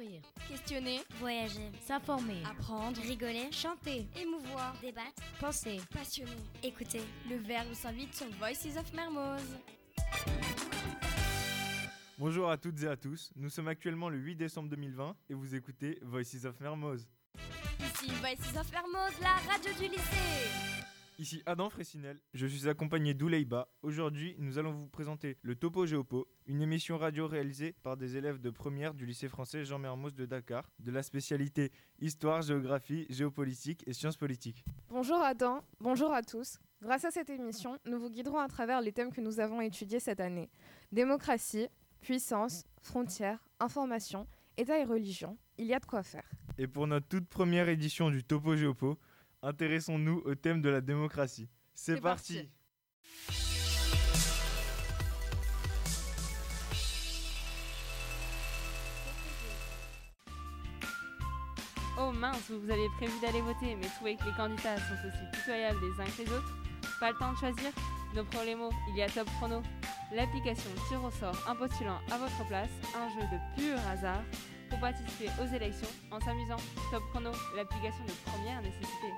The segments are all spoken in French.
Découvrir, Questionner, Voyager, s'informer, apprendre, rigoler, chanter, émouvoir, débattre, penser. passionner. écouter. Le verbe s'invite sur Voices of Mermoz. Bonjour à toutes et à tous, nous sommes actuellement le 8 décembre 2020 et vous écoutez Voices of Mermoz. Ici Voices of Mermoz, la radio du lycée. Ici Adam Fressinel, je suis accompagné d'Ouleiba. Aujourd'hui, nous allons vous présenter le Topo Géopo, une émission radio réalisée par des élèves de première du lycée français Jean Mermoz de Dakar, de la spécialité Histoire, Géographie, Géopolitique et Sciences politiques. Bonjour Adam, bonjour à tous. Grâce à cette émission, nous vous guiderons à travers les thèmes que nous avons étudiés cette année. Démocratie, puissance, frontières, information, État et religion. Il y a de quoi faire. Et pour notre toute première édition du Topo Géopo, intéressons-nous au thème de la démocratie. C'est parti. Oh mince, vous avez prévu d'aller voter, mais trouvez que les candidats sont aussi pitoyables les uns que les autres Pas le temps de choisir Nos problèmes, il y a Top Chrono. L'application tire au sort un postulant à votre place, un jeu de pur hasard pour participer aux élections en s'amusant. Top Chrono, l'application de première nécessité.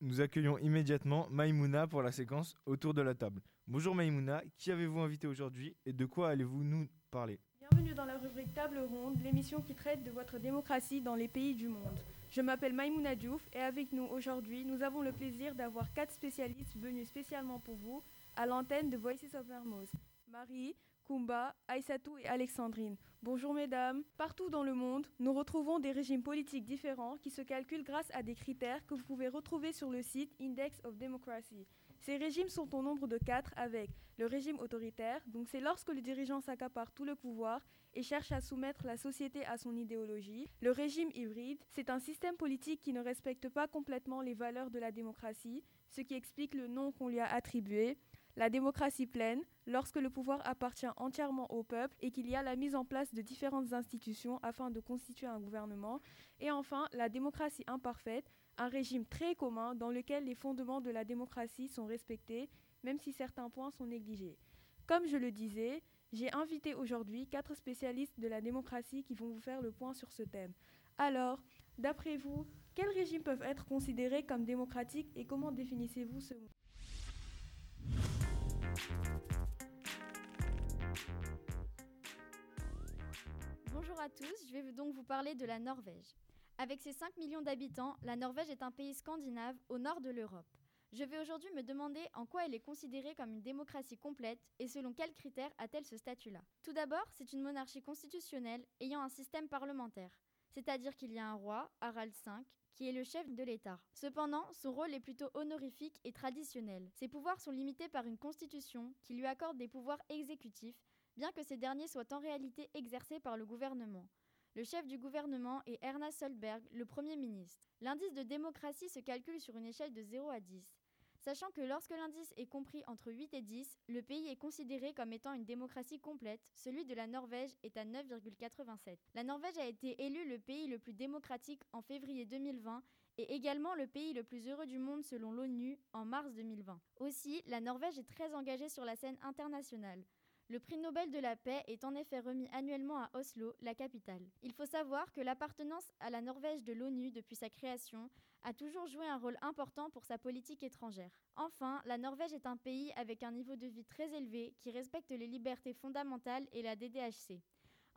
Nous accueillons immédiatement Maïmouna pour la séquence autour de la table. Bonjour Maïmouna, qui avez-vous invité aujourd'hui et de quoi allez-vous nous parler? Bienvenue dans la rubrique Table ronde, l'émission qui traite de votre démocratie dans les pays du monde. Je m'appelle Maïmouna Diouf et avec nous aujourd'hui, nous avons le plaisir d'avoir quatre spécialistes venus spécialement pour vous à l'antenne de Voices of Mermoz. Marie, Kumba, Aïssatou et Alexandrine. Bonjour mesdames. Partout dans le monde, nous retrouvons des régimes politiques différents qui se calculent grâce à des critères que vous pouvez retrouver sur le site Index of Democracy. Ces régimes sont au nombre de quatre avec le régime autoritaire, donc c'est lorsque le dirigeant s'accapare tout le pouvoir et cherche à soumettre la société à son idéologie. Le régime hybride, c'est un système politique qui ne respecte pas complètement les valeurs de la démocratie, ce qui explique le nom qu'on lui a attribué. La démocratie pleine, lorsque le pouvoir appartient entièrement au peuple et qu'il y a la mise en place de différentes institutions afin de constituer un gouvernement. Et enfin, la démocratie imparfaite, un régime très commun dans lequel les fondements de la démocratie sont respectés, même si certains points sont négligés. Comme je le disais, j'ai invité aujourd'hui quatre spécialistes de la démocratie qui vont vous faire le point sur ce thème. Alors, d'après vous, quels régimes peuvent être considérés comme démocratiques et comment définissez-vous ce mot? Bonjour à tous, je vais donc vous parler de la Norvège. Avec ses 5 millions d'habitants, la Norvège est un pays scandinave au nord de l'Europe. Je vais aujourd'hui me demander en quoi elle est considérée comme une démocratie complète et selon quels critères a-t-elle ce statut-là. Tout d'abord, c'est une monarchie constitutionnelle ayant un système parlementaire, c'est-à-dire qu'il y a un roi, Harald V, qui est le chef de l'État. Cependant, son rôle est plutôt honorifique et traditionnel. Ses pouvoirs sont limités par une constitution qui lui accorde des pouvoirs exécutifs, bien que ces derniers soient en réalité exercés par le gouvernement. Le chef du gouvernement est Erna Solberg, le Premier ministre. L'indice de démocratie se calcule sur une échelle de 0 à 10. Sachant que lorsque l'indice est compris entre 8 et 10, le pays est considéré comme étant une démocratie complète, celui de la Norvège est à 9,87. La Norvège a été élue le pays le plus démocratique en février 2020 et également le pays le plus heureux du monde selon l'ONU en mars 2020. Aussi, la Norvège est très engagée sur la scène internationale. Le prix Nobel de la paix est en effet remis annuellement à Oslo, la capitale. Il faut savoir que l'appartenance à la Norvège de l'ONU depuis sa création a toujours joué un rôle important pour sa politique étrangère. Enfin, la Norvège est un pays avec un niveau de vie très élevé qui respecte les libertés fondamentales et la DDHC.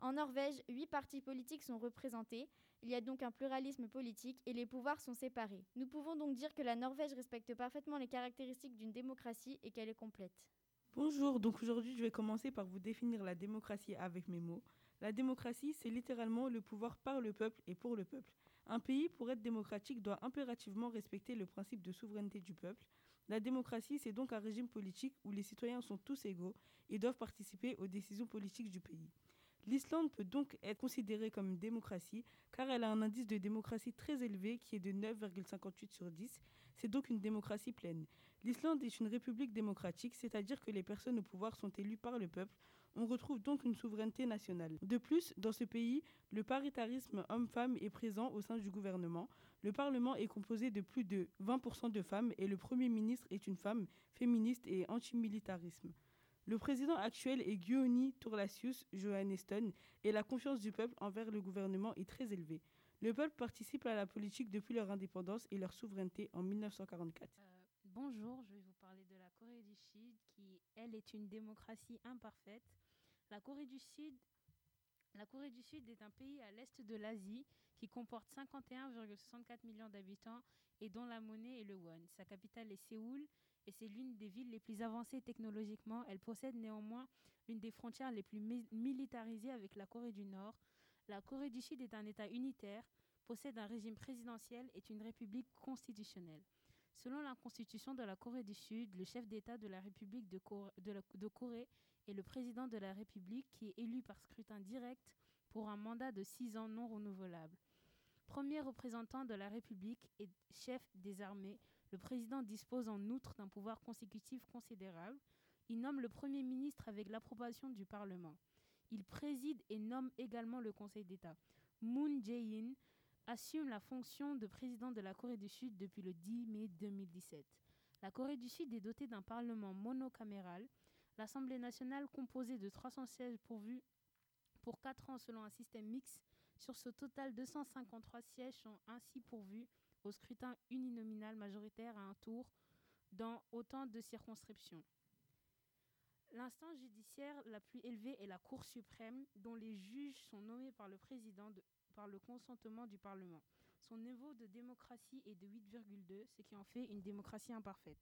En Norvège, huit partis politiques sont représentés, il y a donc un pluralisme politique et les pouvoirs sont séparés. Nous pouvons donc dire que la Norvège respecte parfaitement les caractéristiques d'une démocratie et qu'elle est complète. Bonjour, donc aujourd'hui je vais commencer par vous définir la démocratie avec mes mots. La démocratie, c'est littéralement le pouvoir par le peuple et pour le peuple. Un pays, pour être démocratique, doit impérativement respecter le principe de souveraineté du peuple. La démocratie, c'est donc un régime politique où les citoyens sont tous égaux et doivent participer aux décisions politiques du pays. L'Islande peut donc être considérée comme une démocratie car elle a un indice de démocratie très élevé qui est de 9,58 sur 10. C'est donc une démocratie pleine. L'Islande est une république démocratique, c'est-à-dire que les personnes au pouvoir sont élues par le peuple. On retrouve donc une souveraineté nationale. De plus, dans ce pays, le paritarisme homme-femme est présent au sein du gouvernement. Le Parlement est composé de plus de 20% de femmes et le Premier ministre est une femme féministe et antimilitarisme. Le président actuel est Gioni Turlasius Johanneston et la confiance du peuple envers le gouvernement est très élevée. Le peuple participe à la politique depuis leur indépendance et leur souveraineté en 1944. Euh, bonjour, je vais vous parler de la Corée du Sud qui, elle, est une démocratie imparfaite. La Corée du Sud la Corée du Sud est un pays à l'est de l'Asie qui comporte 51,64 millions d'habitants et dont la monnaie est le won. Sa capitale est Séoul et c'est l'une des villes les plus avancées technologiquement. Elle possède néanmoins l'une des frontières les plus militarisées avec la Corée du Nord. La Corée du Sud est un État unitaire, possède un régime présidentiel et est une république constitutionnelle. Selon la constitution de la Corée du Sud, le chef d'État de la République de, Corée et le président de la République qui est élu par scrutin direct pour un mandat de six ans non renouvelable. Premier représentant de la République et chef des armées, le président dispose en outre d'un pouvoir consécutif considérable. Il nomme le Premier ministre avec l'approbation du Parlement. Il préside et nomme également le Conseil d'État. Moon Jae-in assume la fonction de président de la Corée du Sud depuis le 10 mai 2017. La Corée du Sud est dotée d'un parlement monocaméral L'Assemblée nationale, composée de 316 pourvus pour 4 ans selon un système mixte, sur ce total, 253 sièges sont ainsi pourvus au scrutin uninominal majoritaire à un tour dans autant de circonscriptions. L'instance judiciaire la plus élevée est la Cour suprême, dont les juges sont nommés par le président par le consentement du Parlement. Son niveau de démocratie est de 8,2, ce qui en fait une démocratie imparfaite.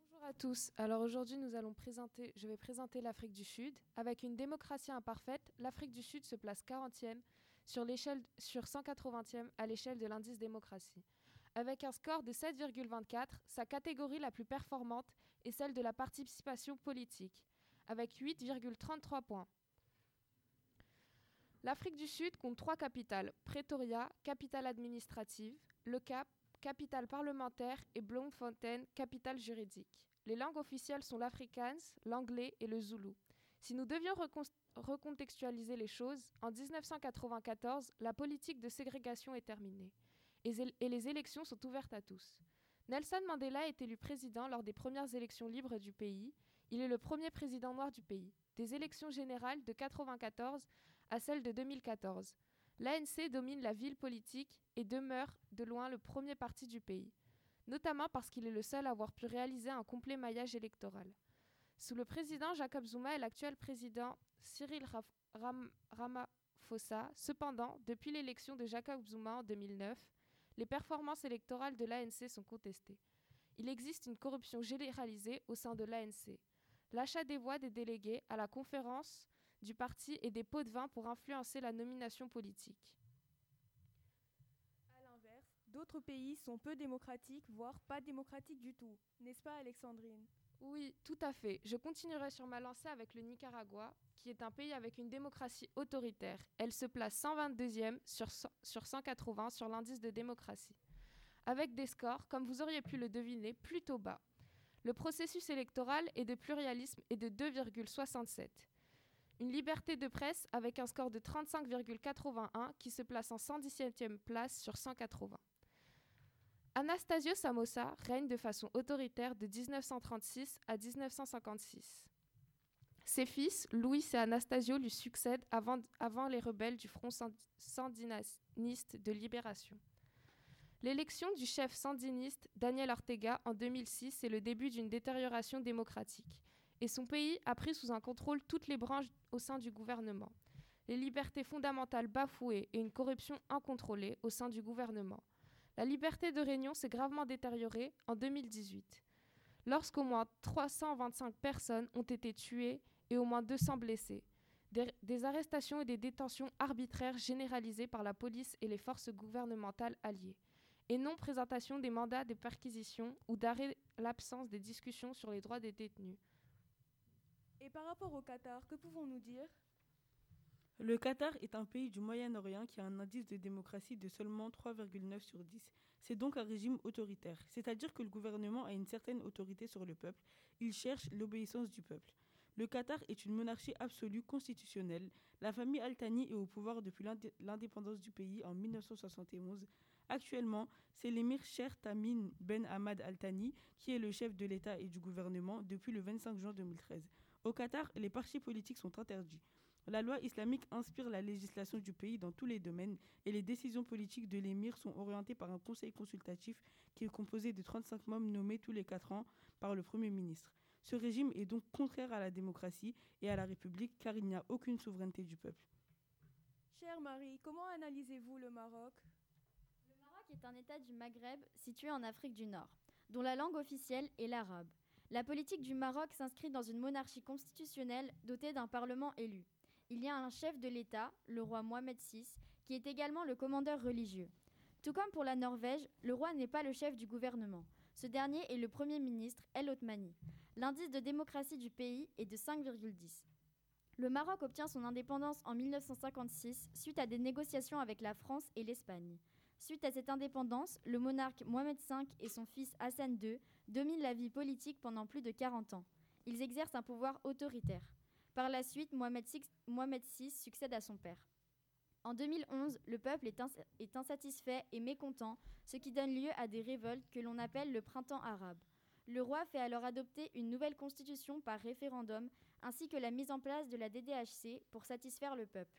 Bonjour à tous. Alors aujourd'hui, nous allons présenter, je vais présenter l'Afrique du Sud. Avec une démocratie imparfaite, l'Afrique du Sud se place 40e sur sur 180e à l'échelle de l'indice démocratie. Avec un score de 7,24, sa catégorie la plus performante est celle de la participation politique, avec 8,33 points. L'Afrique du Sud compte trois capitales, Pretoria, capitale administrative, Le Cap, capitale parlementaire, et Bloemfontein, capitale juridique. Les langues officielles sont l'afrikaans, l'anglais et le zoulou. Si nous devions recontextualiser les choses, en 1994, la politique de ségrégation est terminée et, les élections sont ouvertes à tous. Nelson Mandela est élu président lors des premières élections libres du pays. Il est le premier président noir du pays. Des élections générales de 1994 à celles de 2014. L'ANC domine la ville politique et demeure de loin le premier parti du pays, notamment parce qu'il est le seul à avoir pu réaliser un complet maillage électoral. Sous le président Jacob Zuma et l'actuel président Cyril Ramaphosa, cependant, depuis l'élection de Jacob Zuma en 2009, les performances électorales de l'ANC sont contestées. Il existe une corruption généralisée au sein de l'ANC. L'achat des voix des délégués à la conférence du parti et des pots de vin pour influencer la nomination politique. A l'inverse, d'autres pays sont peu démocratiques, voire pas démocratiques du tout. N'est-ce pas, Alexandrine? Oui, tout à fait. Je continuerai sur ma lancée avec le Nicaragua, qui est un pays avec une démocratie autoritaire. Elle se place 122e sur, sur 180 sur l'indice de démocratie, avec des scores, comme vous auriez pu le deviner, plutôt bas. Le processus électoral est de pluralisme et de 2,67. Une liberté de presse avec un score de 35,81 qui se place en 117e place sur 180. Anastasio Samosa règne de façon autoritaire de 1936 à 1956. Ses fils, Louis et Anastasio, lui succèdent avant, avant les rebelles du Front sandiniste de libération. L'élection du chef sandiniste Daniel Ortega en 2006 est le début d'une détérioration démocratique et son pays a pris sous un contrôle toutes les branches au sein du gouvernement. Les libertés fondamentales bafouées et une corruption incontrôlée au sein du gouvernement. La liberté de réunion s'est gravement détériorée en 2018, lorsqu'au moins 325 personnes ont été tuées et au moins 200 blessées. Des, arrestations et des détentions arbitraires généralisées par la police et les forces gouvernementales alliées, et non présentation des mandats de perquisition ou d'arrêt l'absence des discussions sur les droits des détenus. Et par rapport au Qatar, que pouvons-nous dire? Le Qatar est un pays du Moyen-Orient qui a un indice de démocratie de seulement 3,9 sur 10. C'est donc un régime autoritaire, c'est-à-dire que le gouvernement a une certaine autorité sur le peuple, il cherche l'obéissance du peuple. Le Qatar est une monarchie absolue constitutionnelle. La famille Al-Thani est au pouvoir depuis l'indépendance du pays en 1971. Actuellement, c'est l'émir Cher Tamim Ben Ahmad Al-Thani qui est le chef de l'État et du gouvernement depuis le 25 juin 2013. Au Qatar, les partis politiques sont interdits. La loi islamique inspire la législation du pays dans tous les domaines et les décisions politiques de l'émir sont orientées par un conseil consultatif qui est composé de 35 membres nommés tous les 4 ans par le Premier ministre. Ce régime est donc contraire à la démocratie et à la République car il n'y a aucune souveraineté du peuple. Chère Marie, comment analysez-vous le Maroc? Le Maroc est un État du Maghreb situé en Afrique du Nord, dont la langue officielle est l'arabe. La politique du Maroc s'inscrit dans une monarchie constitutionnelle dotée d'un parlement élu il y a un chef de l'État, le roi Mohamed VI, qui est également le commandeur religieux. Tout comme pour la Norvège, le roi n'est pas le chef du gouvernement. Ce dernier est le Premier ministre El Othmani. L'indice de démocratie du pays est de 5,10. Le Maroc obtient son indépendance en 1956 suite à des négociations avec la France et l'Espagne. Suite à cette indépendance, le monarque Mohamed V et son fils Hassan II dominent la vie politique pendant plus de 40 ans. Ils exercent un pouvoir autoritaire. Par la suite, Mohamed VI, succède à son père. En 2011, le peuple est, insatisfait et mécontent, ce qui donne lieu à des révoltes que l'on appelle le printemps arabe. Le roi fait alors adopter une nouvelle constitution par référendum, ainsi que la mise en place de la DDHC pour satisfaire le peuple.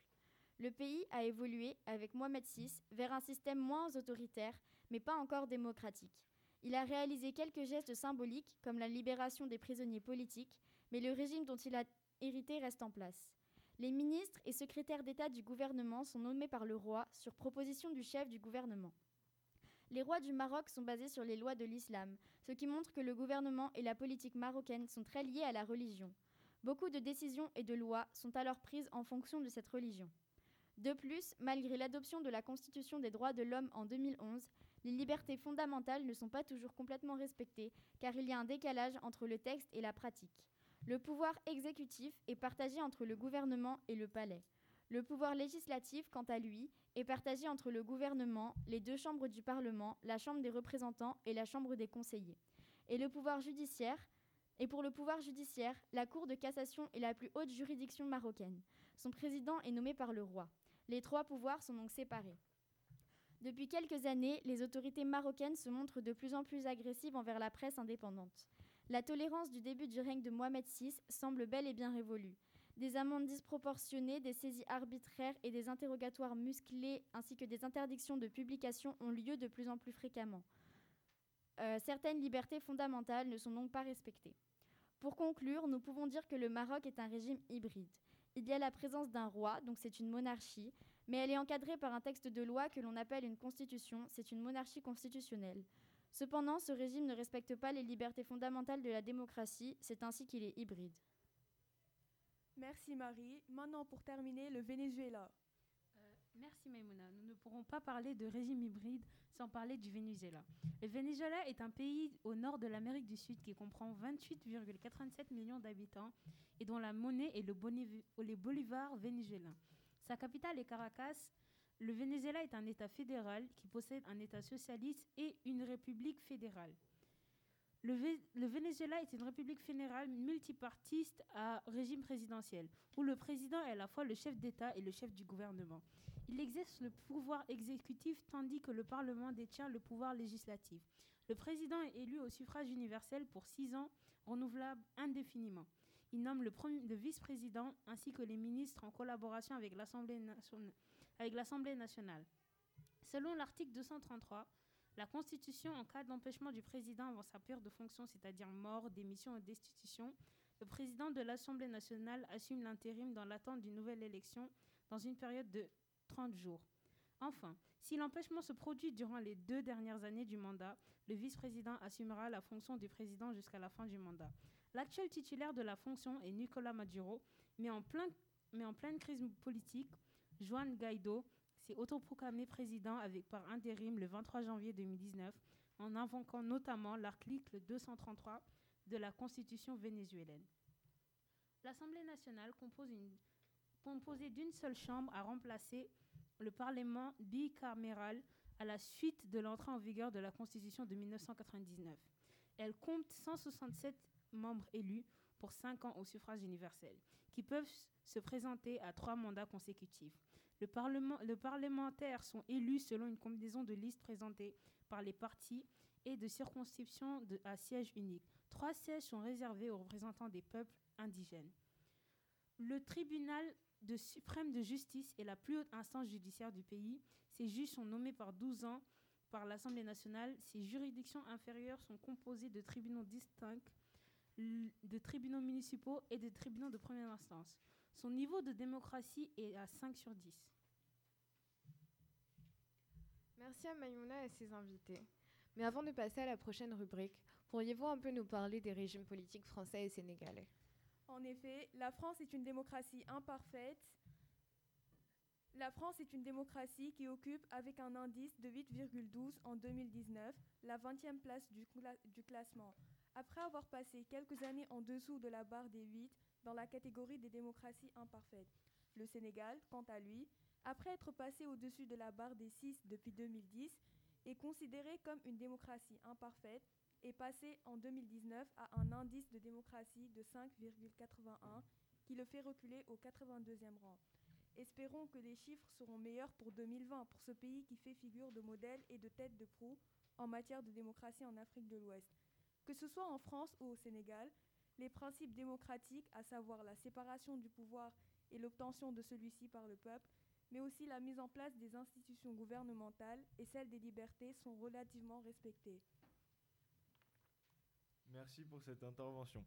Le pays a évolué, avec Mohamed VI, vers un système moins autoritaire, mais pas encore démocratique. Il a réalisé quelques gestes symboliques, comme la libération des prisonniers politiques, mais le régime dont il a hérité reste en place. Les ministres et secrétaires d'État du gouvernement sont nommés par le roi sur proposition du chef du gouvernement. Les rois du Maroc sont basés sur les lois de l'islam, ce qui montre que le gouvernement et la politique marocaine sont très liés à la religion. Beaucoup de décisions et de lois sont alors prises en fonction de cette religion. De plus, malgré l'adoption de la Constitution des droits de l'homme en 2011, les libertés fondamentales ne sont pas toujours complètement respectées, car il y a un décalage entre le texte et la pratique. Le pouvoir exécutif est partagé entre le gouvernement et le palais. Le pouvoir législatif, quant à lui, est partagé entre le gouvernement, les deux chambres du Parlement, la Chambre des représentants et la Chambre des conseillers. Et le pouvoir judiciaire et pour le pouvoir judiciaire, la Cour de cassation est la plus haute juridiction marocaine. Son président est nommé par le roi. Les trois pouvoirs sont donc séparés. Depuis quelques années, les autorités marocaines se montrent de plus en plus agressives envers la presse indépendante. La tolérance du début du règne de Mohamed VI semble bel et bien révolue. Des amendes disproportionnées, des saisies arbitraires et des interrogatoires musclés ainsi que des interdictions de publication ont lieu de plus en plus fréquemment. Euh, certaines libertés fondamentales ne sont donc pas respectées. Pour conclure, nous pouvons dire que le Maroc est un régime hybride. Il y a la présence d'un roi, donc c'est une monarchie, mais elle est encadrée par un texte de loi que l'on appelle une constitution, c'est une monarchie constitutionnelle. Cependant, ce régime ne respecte pas les libertés fondamentales de la démocratie, c'est ainsi qu'il est hybride. Merci Marie. Maintenant, pour terminer, le Venezuela. Euh, merci Maimouna. Nous ne pourrons pas parler de régime hybride sans parler du Venezuela. Le Venezuela est un pays au nord de l'Amérique du Sud qui comprend 28,87 millions d'habitants et dont la monnaie est le, le bolivar vénézuélien. Sa capitale est Caracas le Venezuela est un État fédéral qui possède un État socialiste et une république fédérale. Le, Venezuela est une république fédérale multipartiste à régime présidentiel, où le président est à la fois le chef d'État et le chef du gouvernement. Il exerce le pouvoir exécutif tandis que le Parlement détient le pouvoir législatif. Le président est élu au suffrage universel pour six ans, renouvelable indéfiniment. Il nomme le, vice-président ainsi que les ministres en collaboration avec l'Assemblée nationale avec l'Assemblée nationale. Selon l'article 233, la Constitution, en cas d'empêchement du président avant sa période de fonction, c'est-à-dire mort, démission ou destitution, le président de l'Assemblée nationale assume l'intérim dans l'attente d'une nouvelle élection dans une période de 30 jours. Enfin, si l'empêchement se produit durant les deux dernières années du mandat, le vice-président assumera la fonction du président jusqu'à la fin du mandat. L'actuel titulaire de la fonction est Nicolas Maduro, mais en, plein, mais en pleine crise politique, Juan Guaido s'est autoproclamé président avec par intérim le 23 janvier 2019 en invoquant notamment l'article 233 de la Constitution vénézuélienne. L'Assemblée nationale, composée d'une seule chambre, a remplacé le Parlement bicaméral à la suite de l'entrée en vigueur de la Constitution de 1999. Elle compte 167 membres élus pour 5 ans au suffrage universel, qui peuvent se présenter à trois mandats consécutifs. Le, parlement, le parlementaires sont élus selon une combinaison de listes présentées par les partis et de circonscriptions à siège unique. Trois sièges sont réservés aux représentants des peuples indigènes. Le tribunal de suprême de justice est la plus haute instance judiciaire du pays. Ces juges sont nommés par 12 ans par l'Assemblée nationale. Ces juridictions inférieures sont composées de tribunaux distincts, de tribunaux municipaux et de tribunaux de première instance. Son niveau de démocratie est à 5 sur 10. Merci à Maïmouna et ses invités. Mais avant de passer à la prochaine rubrique, pourriez-vous un peu nous parler des régimes politiques français et sénégalais? En effet, la France est une démocratie imparfaite. La France est une démocratie qui occupe, avec un indice de 8,12 en 2019, la 20e place du, du classement. Après avoir passé quelques années en dessous de la barre des 8 dans la catégorie des démocraties imparfaites. Le Sénégal, quant à lui, après être passé au-dessus de la barre des 6 depuis 2010, est considéré comme une démocratie imparfaite et passé en 2019 à un indice de démocratie de 5,81 qui le fait reculer au 82e rang. Espérons que les chiffres seront meilleurs pour 2020 pour ce pays qui fait figure de modèle et de tête de proue en matière de démocratie en Afrique de l'Ouest. Que ce soit en France ou au Sénégal, les principes démocratiques, à savoir la séparation du pouvoir et l'obtention de celui-ci par le peuple, mais aussi la mise en place des institutions gouvernementales et celle des libertés sont relativement respectées. Merci pour cette intervention.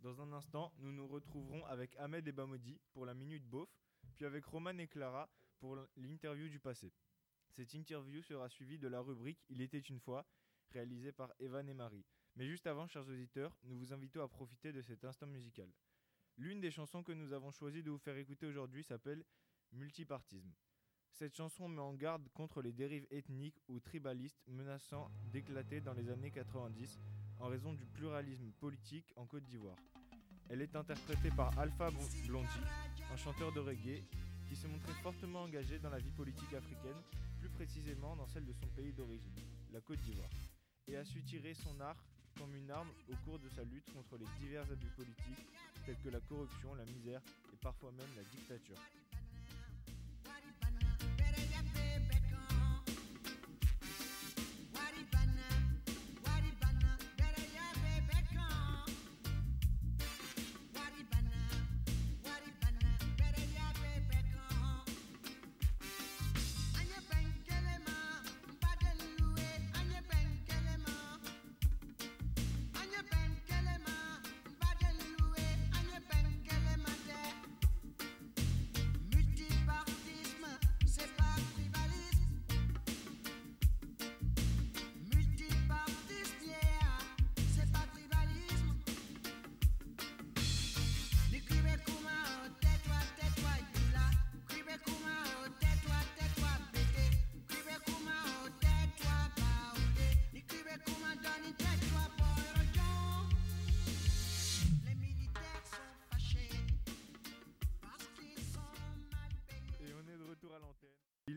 Dans un instant, nous nous retrouverons avec Ahmed et Bamodi pour la Minute Beauf, puis avec Roman et Clara pour l'interview du passé. Cette interview sera suivie de la rubrique Il était une fois, réalisée par Evan et Marie. Mais juste avant, chers auditeurs, nous vous invitons à profiter de cet instant musical. L'une des chansons que nous avons choisi de vous faire écouter aujourd'hui s'appelle Multipartisme. Cette chanson met en garde contre les dérives ethniques ou tribalistes menaçant d'éclater dans les années 90 en raison du pluralisme politique en Côte d'Ivoire. Elle est interprétée par Alpha Blondie, un chanteur de reggae qui se montrait fortement engagé dans la vie politique africaine, plus précisément dans celle de son pays d'origine, la Côte d'Ivoire, et a su tirer son art comme une arme au cours de sa lutte contre les divers abus politiques tels que la corruption, la misère et parfois même la dictature.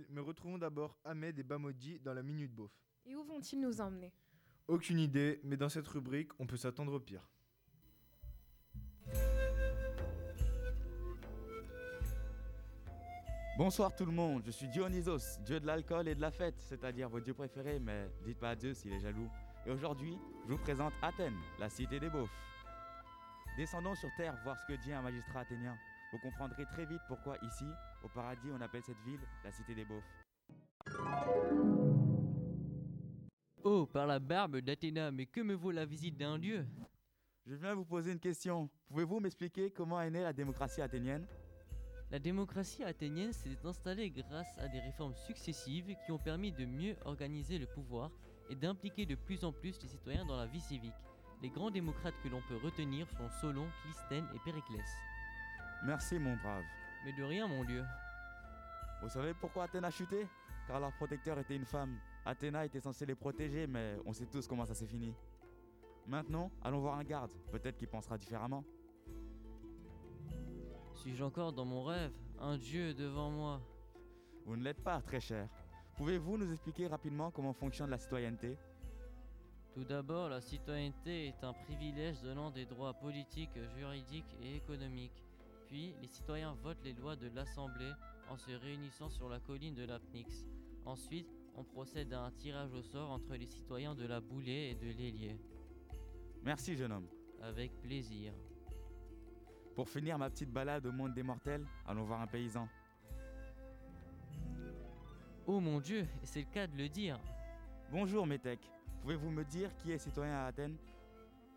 Mais retrouvons d'abord Ahmed et Bamodi dans la Minute Beauf. Et où vont-ils nous emmener? Aucune idée, mais dans cette rubrique, on peut s'attendre au pire. Bonsoir tout le monde, je suis Dionysos, dieu de l'alcool et de la fête, c'est-à-dire vos dieux préférés, mais dites pas à Dieu s'il est jaloux. Et aujourd'hui, je vous présente Athènes, la cité des beaufs. Descendons sur terre voir ce que dit un magistrat athénien. Vous comprendrez très vite pourquoi ici, au paradis, on appelle cette ville la cité des beaufs. Oh, par la barbe d'Athéna, mais que me vaut la visite d'un dieu Je viens vous poser une question. Pouvez-vous m'expliquer comment est née la démocratie athénienne? La démocratie athénienne s'est installée grâce à des réformes successives qui ont permis de mieux organiser le pouvoir et d'impliquer de plus en plus les citoyens dans la vie civique. Les grands démocrates que l'on peut retenir sont Solon, Clisthène et Périclès. Merci mon brave. Mais de rien, mon dieu. Vous savez pourquoi Athènes a chuté Car leur protecteur était une femme. Athéna était censée les protéger, mais on sait tous comment ça s'est fini. Maintenant, allons voir un garde. Peut-être qu'il pensera différemment. Suis-je encore dans mon rêve? Un dieu devant moi Vous ne l'êtes pas, très cher. Pouvez-vous nous expliquer rapidement comment fonctionne la citoyenneté? Tout d'abord, la citoyenneté est un privilège donnant des droits politiques, juridiques et économiques. Puis, les citoyens votent les lois de l'Assemblée en se réunissant sur la colline de l'Apnix. Ensuite, on procède à un tirage au sort entre les citoyens de la Boulée et de l'Hélier. Merci, jeune homme. Avec plaisir. Pour finir ma petite balade au monde des mortels, allons voir un paysan. Oh mon Dieu, et c'est le cas de le dire. Bonjour, Métèque. Pouvez-vous me dire qui est citoyen à Athènes?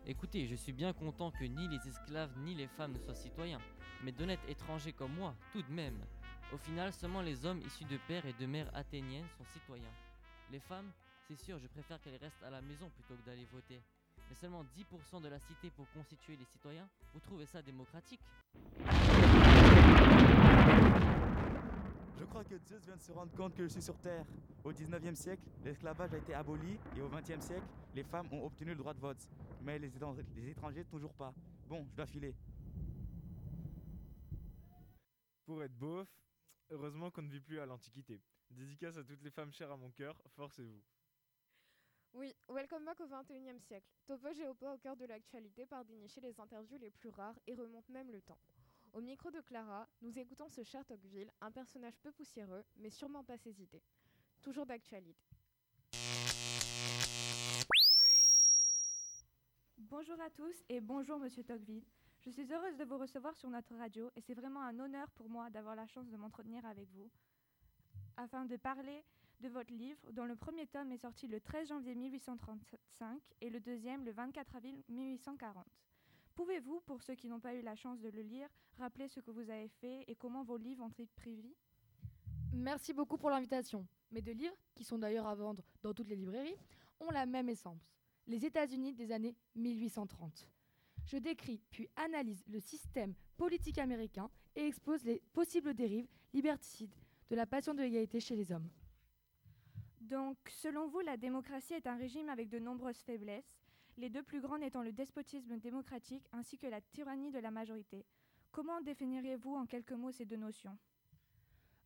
Écoutez, je suis bien content que ni les esclaves ni les femmes ne soient citoyens, mais d'honnêtes étrangers comme moi, tout de même. Au final, seulement les hommes issus de pères et de mères athéniennes sont citoyens. Les femmes, c'est sûr, je préfère qu'elles restent à la maison plutôt que d'aller voter. Mais seulement 10% de la cité pour constituer les citoyens, vous trouvez ça démocratique? Je crois que Zeus vient de se rendre compte que je suis sur Terre. Au 19e siècle, l'esclavage a été aboli et au 20e siècle, les femmes ont obtenu le droit de vote. Mais les, étran- les étrangers, toujours pas. Bon, je dois filer. Pour être beauf, heureusement qu'on ne vit plus à l'Antiquité. Dédicace à toutes les femmes chères à mon cœur, forcez-vous. Oui, welcome back au 21e siècle. Topo Géopo au cœur de l'actualité par dénicher les interviews les plus rares et remonte même le temps. Au micro de Clara, nous écoutons ce cher Tocqueville, un personnage peu poussiéreux, mais sûrement pas ses idées. Toujours d'actualité. Bonjour à tous et bonjour Monsieur Tocqueville. Je suis heureuse de vous recevoir sur notre radio et c'est vraiment un honneur pour moi d'avoir la chance de m'entretenir avec vous afin de parler de votre livre dont le premier tome est sorti le 13 janvier 1835 et le deuxième le 24 avril 1840. Pouvez-vous, pour ceux qui n'ont pas eu la chance de le lire, rappeler ce que vous avez fait et comment vos livres ont été prévus Merci beaucoup pour l'invitation. Mes deux livres, qui sont d'ailleurs à vendre dans toutes les librairies, ont la même essence. Les États-Unis des années 1830. Je décris puis analyse le système politique américain et expose les possibles dérives liberticides de la passion de l'égalité chez les hommes. Donc, selon vous, la démocratie est un régime avec de nombreuses faiblesses, les deux plus grandes étant le despotisme démocratique ainsi que la tyrannie de la majorité. Comment définiriez-vous en quelques mots ces deux notions?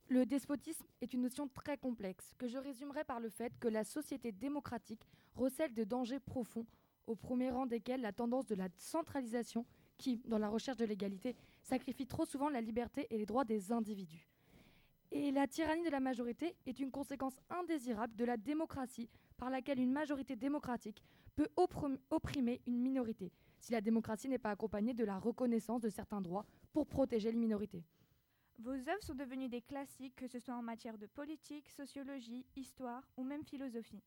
Le despotisme est une notion très complexe que je résumerai par le fait que la société démocratique recèle de dangers profonds, au premier rang desquels la tendance de la centralisation qui, dans la recherche de l'égalité, sacrifie trop souvent la liberté et les droits des individus. Et la tyrannie de la majorité est une conséquence indésirable de la démocratie par laquelle une majorité démocratique peut opprimer une minorité, si la démocratie n'est pas accompagnée de la reconnaissance de certains droits pour protéger les minorités. Vos œuvres sont devenues des classiques, que ce soit en matière de politique, sociologie, histoire ou même philosophie.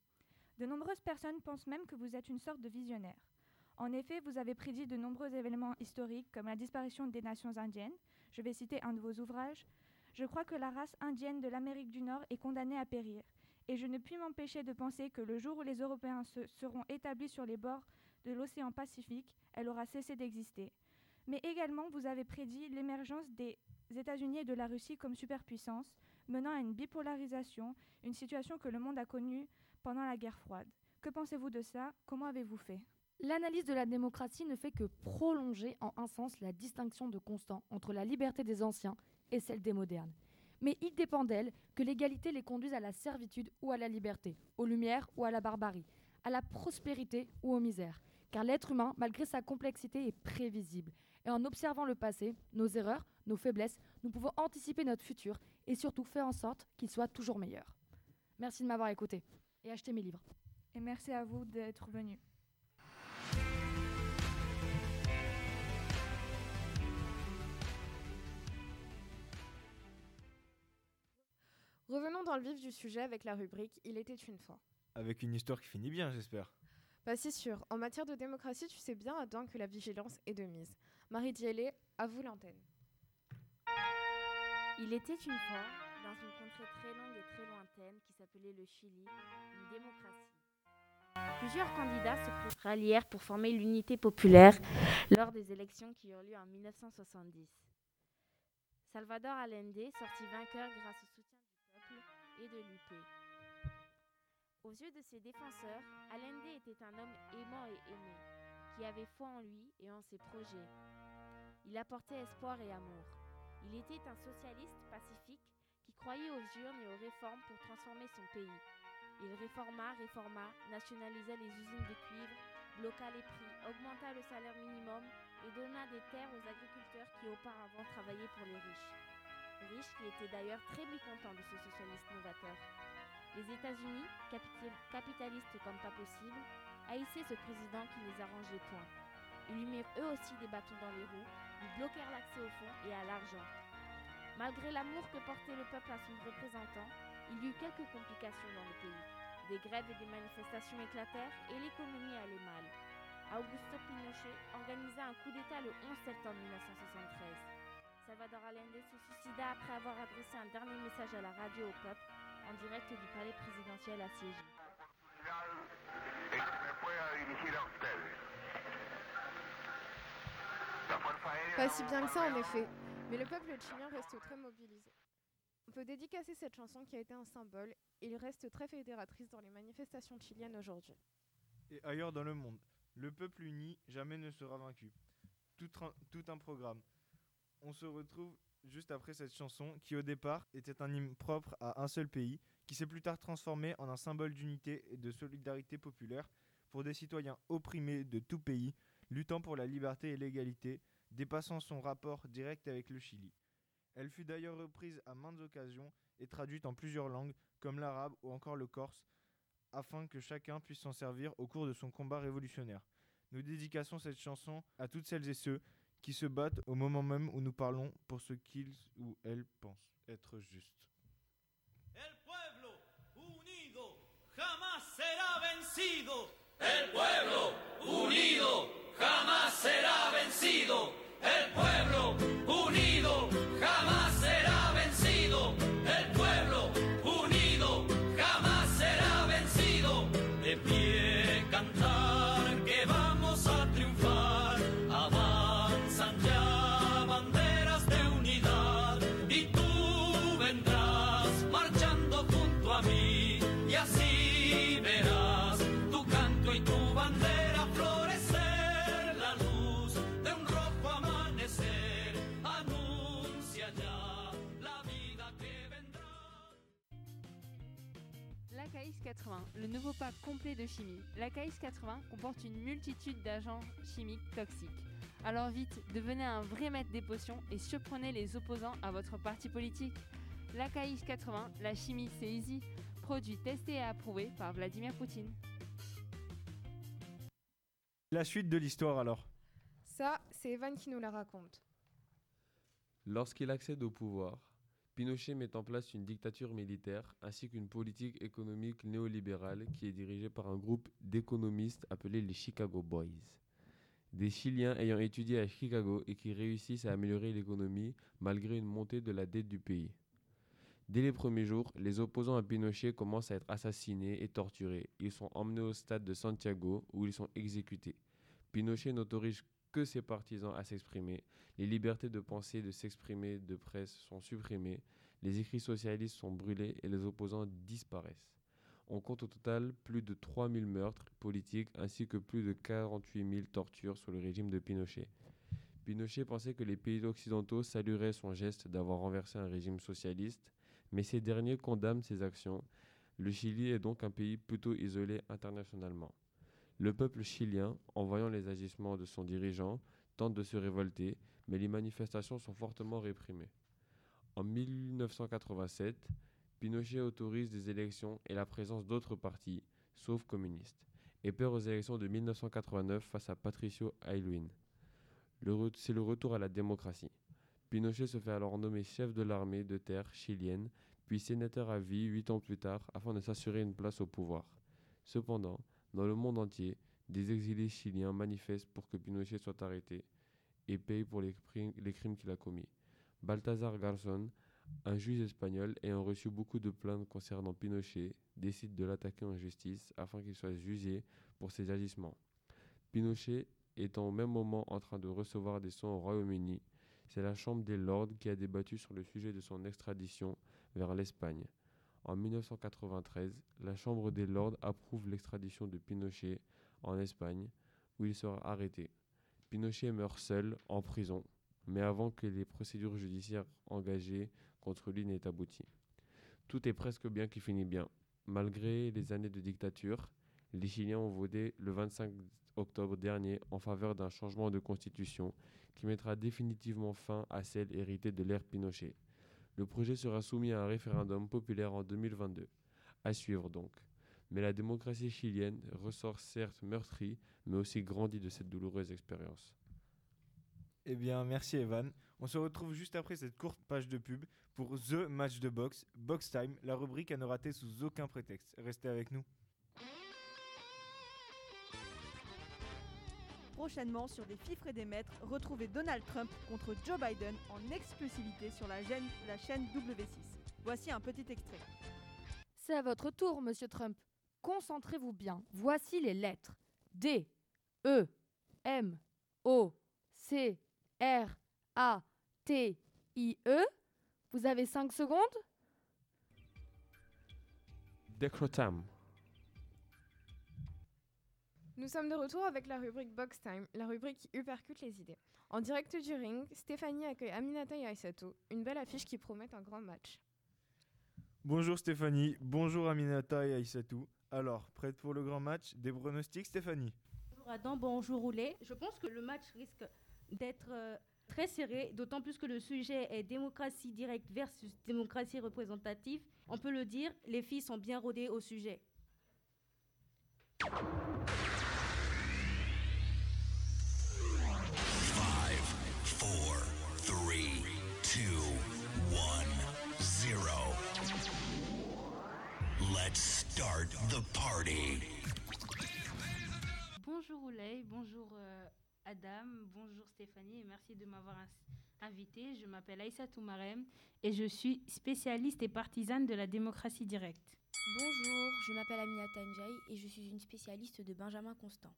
De nombreuses personnes pensent même que vous êtes une sorte de visionnaire. En effet, vous avez prédit de nombreux événements historiques comme la disparition des nations indiennes. Je vais citer un de vos ouvrages. Je crois que la race indienne de l'Amérique du Nord est condamnée à périr. Et je ne puis m'empêcher de penser que le jour où les Européens se seront établis sur les bords de l'océan Pacifique, elle aura cessé d'exister. Mais également, vous avez prédit l'émergence des États-Unis et de la Russie comme superpuissance, menant à une bipolarisation, une situation que le monde a connue pendant la guerre froide. Que pensez-vous de ça? Comment avez-vous fait? L'analyse de la démocratie ne fait que prolonger en un sens la distinction de constant entre la liberté des anciens et celle des modernes. Mais il dépend d'elle que l'égalité les conduise à la servitude ou à la liberté, aux lumières ou à la barbarie, à la prospérité ou aux misères. Car l'être humain, malgré sa complexité, est prévisible. Et en observant le passé, nos erreurs, nos faiblesses, nous pouvons anticiper notre futur et surtout faire en sorte qu'il soit toujours meilleur. Merci de m'avoir écouté et achetez mes livres. Et merci à vous d'être venu. Revenons dans le vif du sujet avec la rubrique Il était une fois. Avec une histoire qui finit bien, j'espère. Pas si sûr. En matière de démocratie, tu sais bien, Adam, que la vigilance est de mise. Marie Dielé, à vous l'antenne. Il était une fois, dans une contrée très longue et très lointaine qui s'appelait le Chili, une démocratie. Plusieurs candidats se rallièrent pour former l'unité populaire lors des élections qui eurent lieu en 1970. Salvador Allende sortit vainqueur grâce au soutien du peuple et de l'UP. Aux yeux de ses défenseurs, Allende était un homme aimant et aimé, qui avait foi en lui et en ses projets. Il apportait espoir et amour. Il était un socialiste pacifique croyait aux urnes et aux réformes pour transformer son pays. Il réforma, réforma, nationalisa les usines de cuivre, bloqua les prix, augmenta le salaire minimum et donna des terres aux agriculteurs qui auparavant travaillaient pour les riches. Riches qui étaient d'ailleurs très mécontents de ce socialiste novateur. Les États-Unis, capitalistes comme pas possible, haïssaient ce président qui les arrangeait point. Ils lui mirent eux aussi des bâtons dans les roues, lui bloquèrent l'accès au fonds et à l'argent. Malgré l'amour que portait le peuple à son représentant, il y eut quelques complications dans le pays. Des grèves et des manifestations éclatèrent et l'économie allait mal. Augusto Pinochet organisa un coup d'État le 11 septembre 1973. Salvador Allende se suicida après avoir adressé un dernier message à la radio au peuple en direct du palais présidentiel assiégé. Pas si bien que ça en effet, mais le peuple chilien reste très mobilisé. On peut dédicacer cette chanson qui a été un symbole et il reste très fédératrice dans les manifestations chiliennes aujourd'hui. Et ailleurs dans le monde, le peuple uni jamais ne sera vaincu. Tout, tout un programme. On se retrouve juste après cette chanson qui au départ était un hymne propre à un seul pays, qui s'est plus tard transformé en un symbole d'unité et de solidarité populaire pour des citoyens opprimés de tout pays, luttant pour la liberté et l'égalité, dépassant son rapport direct avec le Chili. Elle fut d'ailleurs reprise à maintes occasions et traduite en plusieurs langues, comme l'arabe ou encore le corse, afin que chacun puisse s'en servir au cours de son combat révolutionnaire. Nous dédicassons cette chanson à toutes celles et ceux qui se battent au moment même où nous parlons pour ce qu'ils ou elles pensent être juste. El pueblo unido jamás será vencido. El pueblo unido jamás será vencido. El pueblo unido 80, le nouveau pack complet de chimie. L'AKX 80 comporte une multitude d'agents chimiques toxiques. Alors vite, devenez un vrai maître des potions et surprenez les opposants à votre parti politique. L'AKX 80, la chimie c'est easy, produit testé et approuvé par Vladimir Poutine. La suite de l'histoire alors. Ça, c'est Evan qui nous la raconte. Lorsqu'il accède au pouvoir, Pinochet met en place une dictature militaire ainsi qu'une politique économique néolibérale qui est dirigée par un groupe d'économistes appelés les Chicago Boys. Des Chiliens ayant étudié à Chicago et qui réussissent à améliorer l'économie malgré une montée de la dette du pays. Dès les premiers jours, les opposants à Pinochet commencent à être assassinés et torturés. Ils sont emmenés au stade de Santiago où ils sont exécutés. Pinochet n'autorise que ses partisans à s'exprimer. Les libertés de pensée et de s'exprimer de presse sont supprimées. Les écrits socialistes sont brûlés et les opposants disparaissent. On compte au total plus de 3000 meurtres politiques ainsi que plus de 48 000 tortures sous le régime de Pinochet. Pinochet pensait que les pays occidentaux salueraient son geste d'avoir renversé un régime socialiste, mais ces derniers condamnent ses actions. Le Chili est donc un pays plutôt isolé internationalement. Le peuple chilien, en voyant les agissements de son dirigeant, tente de se révolter, mais les manifestations sont fortement réprimées. En 1987, Pinochet autorise des élections et la présence d'autres partis, sauf communistes, et perd aux élections de 1989 face à Patricio Aylwin. C'est le retour à la démocratie. Pinochet se fait alors nommer chef de l'armée de terre chilienne, puis sénateur à vie huit ans plus tard, afin de s'assurer une place au pouvoir. Cependant, dans le monde entier, des exilés chiliens manifestent pour que Pinochet soit arrêté et paye pour les, crimes qu'il a commis. Balthazar Garzón, un juge espagnol ayant reçu beaucoup de plaintes concernant Pinochet, décide de l'attaquer en justice afin qu'il soit jugé pour ses agissements. Pinochet étant au même moment en train de recevoir des soins au Royaume-Uni, c'est la Chambre des Lords qui a débattu sur le sujet de son extradition vers l'Espagne. En 1993, la Chambre des Lords approuve l'extradition de Pinochet en Espagne, où il sera arrêté. Pinochet meurt seul en prison, mais avant que les procédures judiciaires engagées contre lui n'aient abouti. Tout est presque bien qui finit bien. Malgré les années de dictature, les Chiliens ont voté le 25 octobre dernier en faveur d'un changement de constitution qui mettra définitivement fin à celle héritée de l'ère Pinochet. Le projet sera soumis à un référendum populaire en 2022. À suivre donc. Mais la démocratie chilienne ressort certes meurtrie, mais aussi grandie de cette douloureuse expérience. Eh bien, merci Evan. On se retrouve juste après cette courte page de pub pour The Match de Box, Box Time, la rubrique à ne rater sous aucun prétexte. Restez avec nous. Prochainement sur des fifres et des mètres, retrouvez Donald Trump contre Joe Biden en exclusivité sur la chaîne, la chaîne W6. Voici un petit extrait. C'est à votre tour, monsieur Trump. Concentrez-vous bien. Voici les lettres. D, E, M, O, C, R, A, T, I, E. Vous avez 5 secondes? Decrotam. Nous sommes de retour avec la rubrique Box Time, la rubrique qui uppercute les idées. En direct du ring, Stéphanie accueille Aminata et Aïssatou, une belle affiche qui promet un grand match. Bonjour Stéphanie, bonjour Aminata et Aïssatou. Alors, prête pour le grand match? Des pronostics Stéphanie? Bonjour Adam, bonjour Roulet. Je pense que le match risque d'être euh, très serré, d'autant plus que le sujet est démocratie directe versus démocratie représentative. On peut le dire, les filles sont bien rodées au sujet. The party. Bonjour Oulay, bonjour euh, Adam, bonjour Stéphanie et merci de m'avoir invité. Je m'appelle Aïssa Toumarem et je suis spécialiste et partisane de la démocratie directe. Bonjour, je m'appelle Aminata Njai et je suis une spécialiste de Benjamin Constant.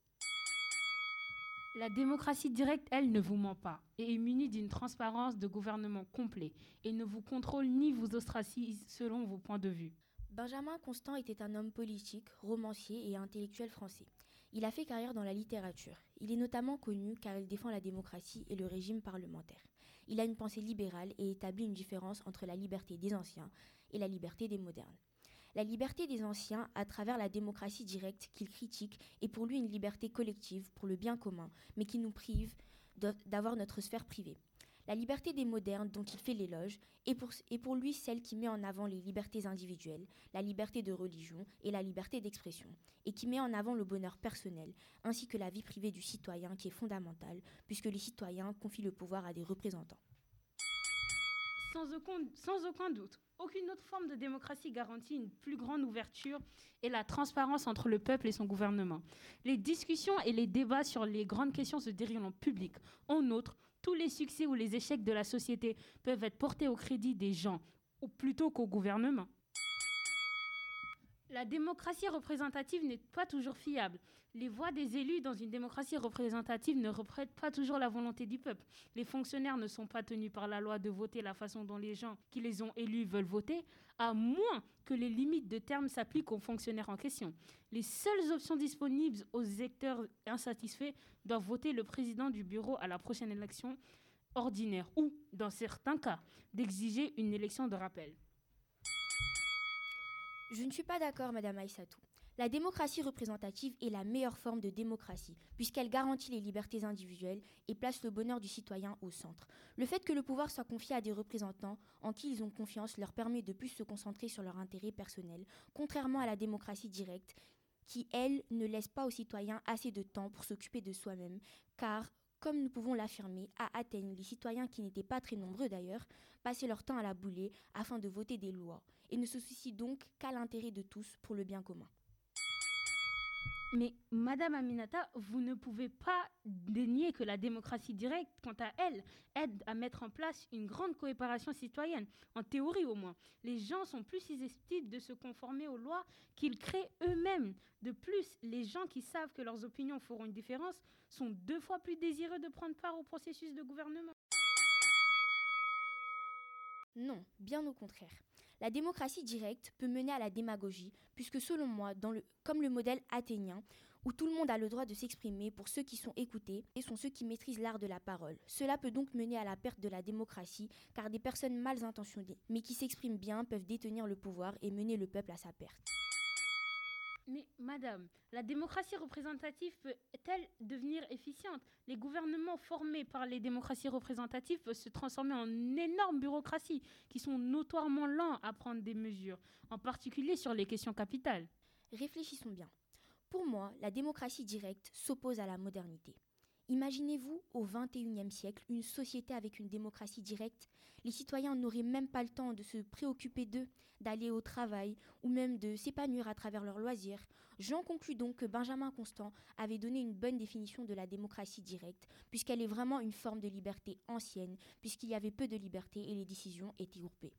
La démocratie directe, elle, ne vous ment pas et est munie d'une transparence de gouvernement complet et ne vous contrôle ni vous ostracise selon vos points de vue. Benjamin Constant était un homme politique, romancier et intellectuel français. Il a fait carrière dans la littérature. Il est notamment connu car il défend la démocratie et le régime parlementaire. Il a une pensée libérale et établit une différence entre la liberté des anciens et la liberté des modernes. La liberté des anciens, à travers la démocratie directe qu'il critique, est pour lui une liberté collective pour le bien commun, mais qui nous prive d'avoir notre sphère privée. La liberté des modernes dont il fait l'éloge est pour, lui celle qui met en avant les libertés individuelles, la liberté de religion et la liberté d'expression, et qui met en avant le bonheur personnel, ainsi que la vie privée du citoyen qui est fondamentale, puisque les citoyens confient le pouvoir à des représentants. Sans aucun, sans aucun doute, aucune autre forme de démocratie garantit une plus grande ouverture et la transparence entre le peuple et son gouvernement. Les discussions et les débats sur les grandes questions se déroulent en public. En outre, tous les succès ou les échecs de la société peuvent être portés au crédit des gens, ou plutôt qu'au gouvernement. La démocratie représentative n'est pas toujours fiable. Les voix des élus dans une démocratie représentative ne reflètent pas toujours la volonté du peuple. Les fonctionnaires ne sont pas tenus par la loi de voter la façon dont les gens qui les ont élus veulent voter, à moins que les limites de termes s'appliquent aux fonctionnaires en question. Les seules options disponibles aux électeurs insatisfaits doivent voter le président du bureau à la prochaine élection ordinaire ou, dans certains cas, d'exiger une élection de rappel. Je ne suis pas d'accord, Madame Aïssatou. La démocratie représentative est la meilleure forme de démocratie, puisqu'elle garantit les libertés individuelles et place le bonheur du citoyen au centre. Le fait que le pouvoir soit confié à des représentants en qui ils ont confiance leur permet de plus se concentrer sur leur intérêt personnel, contrairement à la démocratie directe, qui, elle, ne laisse pas aux citoyens assez de temps pour s'occuper de soi-même, car, comme nous pouvons l'affirmer, à Athènes, les citoyens qui n'étaient pas très nombreux d'ailleurs, passaient leur temps à la bouler afin de voter des lois, et ne se soucient donc qu'à l'intérêt de tous pour le bien commun. Mais Madame Aminata, vous ne pouvez pas dénier que la démocratie directe, quant à elle, aide à mettre en place une grande coopération citoyenne, en théorie au moins. Les gens sont plus susceptibles de se conformer aux lois qu'ils créent eux-mêmes. De plus, les gens qui savent que leurs opinions feront une différence sont deux fois plus désireux de prendre part au processus de gouvernement. Non, bien au contraire. La démocratie directe peut mener à la démagogie, puisque selon moi, comme le modèle athénien, où tout le monde a le droit de s'exprimer pour ceux qui sont écoutés et sont ceux qui maîtrisent l'art de la parole. Cela peut donc mener à la perte de la démocratie, car des personnes mal intentionnées, mais qui s'expriment bien, peuvent détenir le pouvoir et mener le peuple à sa perte. Mais madame, la démocratie représentative peut-elle devenir efficiente? Les gouvernements formés par les démocraties représentatives peuvent se transformer en énormes bureaucraties qui sont notoirement lents à prendre des mesures, en particulier sur les questions capitales. Réfléchissons bien. Pour moi, la démocratie directe s'oppose à la modernité. Imaginez-vous au XXIe siècle une société avec une démocratie directe. Les citoyens n'auraient même pas le temps de se préoccuper d'eux, d'aller au travail ou même de s'épanouir à travers leurs loisirs. J'en conclus donc que Benjamin Constant avait donné une bonne définition de la démocratie directe, puisqu'elle est vraiment une forme de liberté ancienne, puisqu'il y avait peu de liberté et les décisions étaient groupées.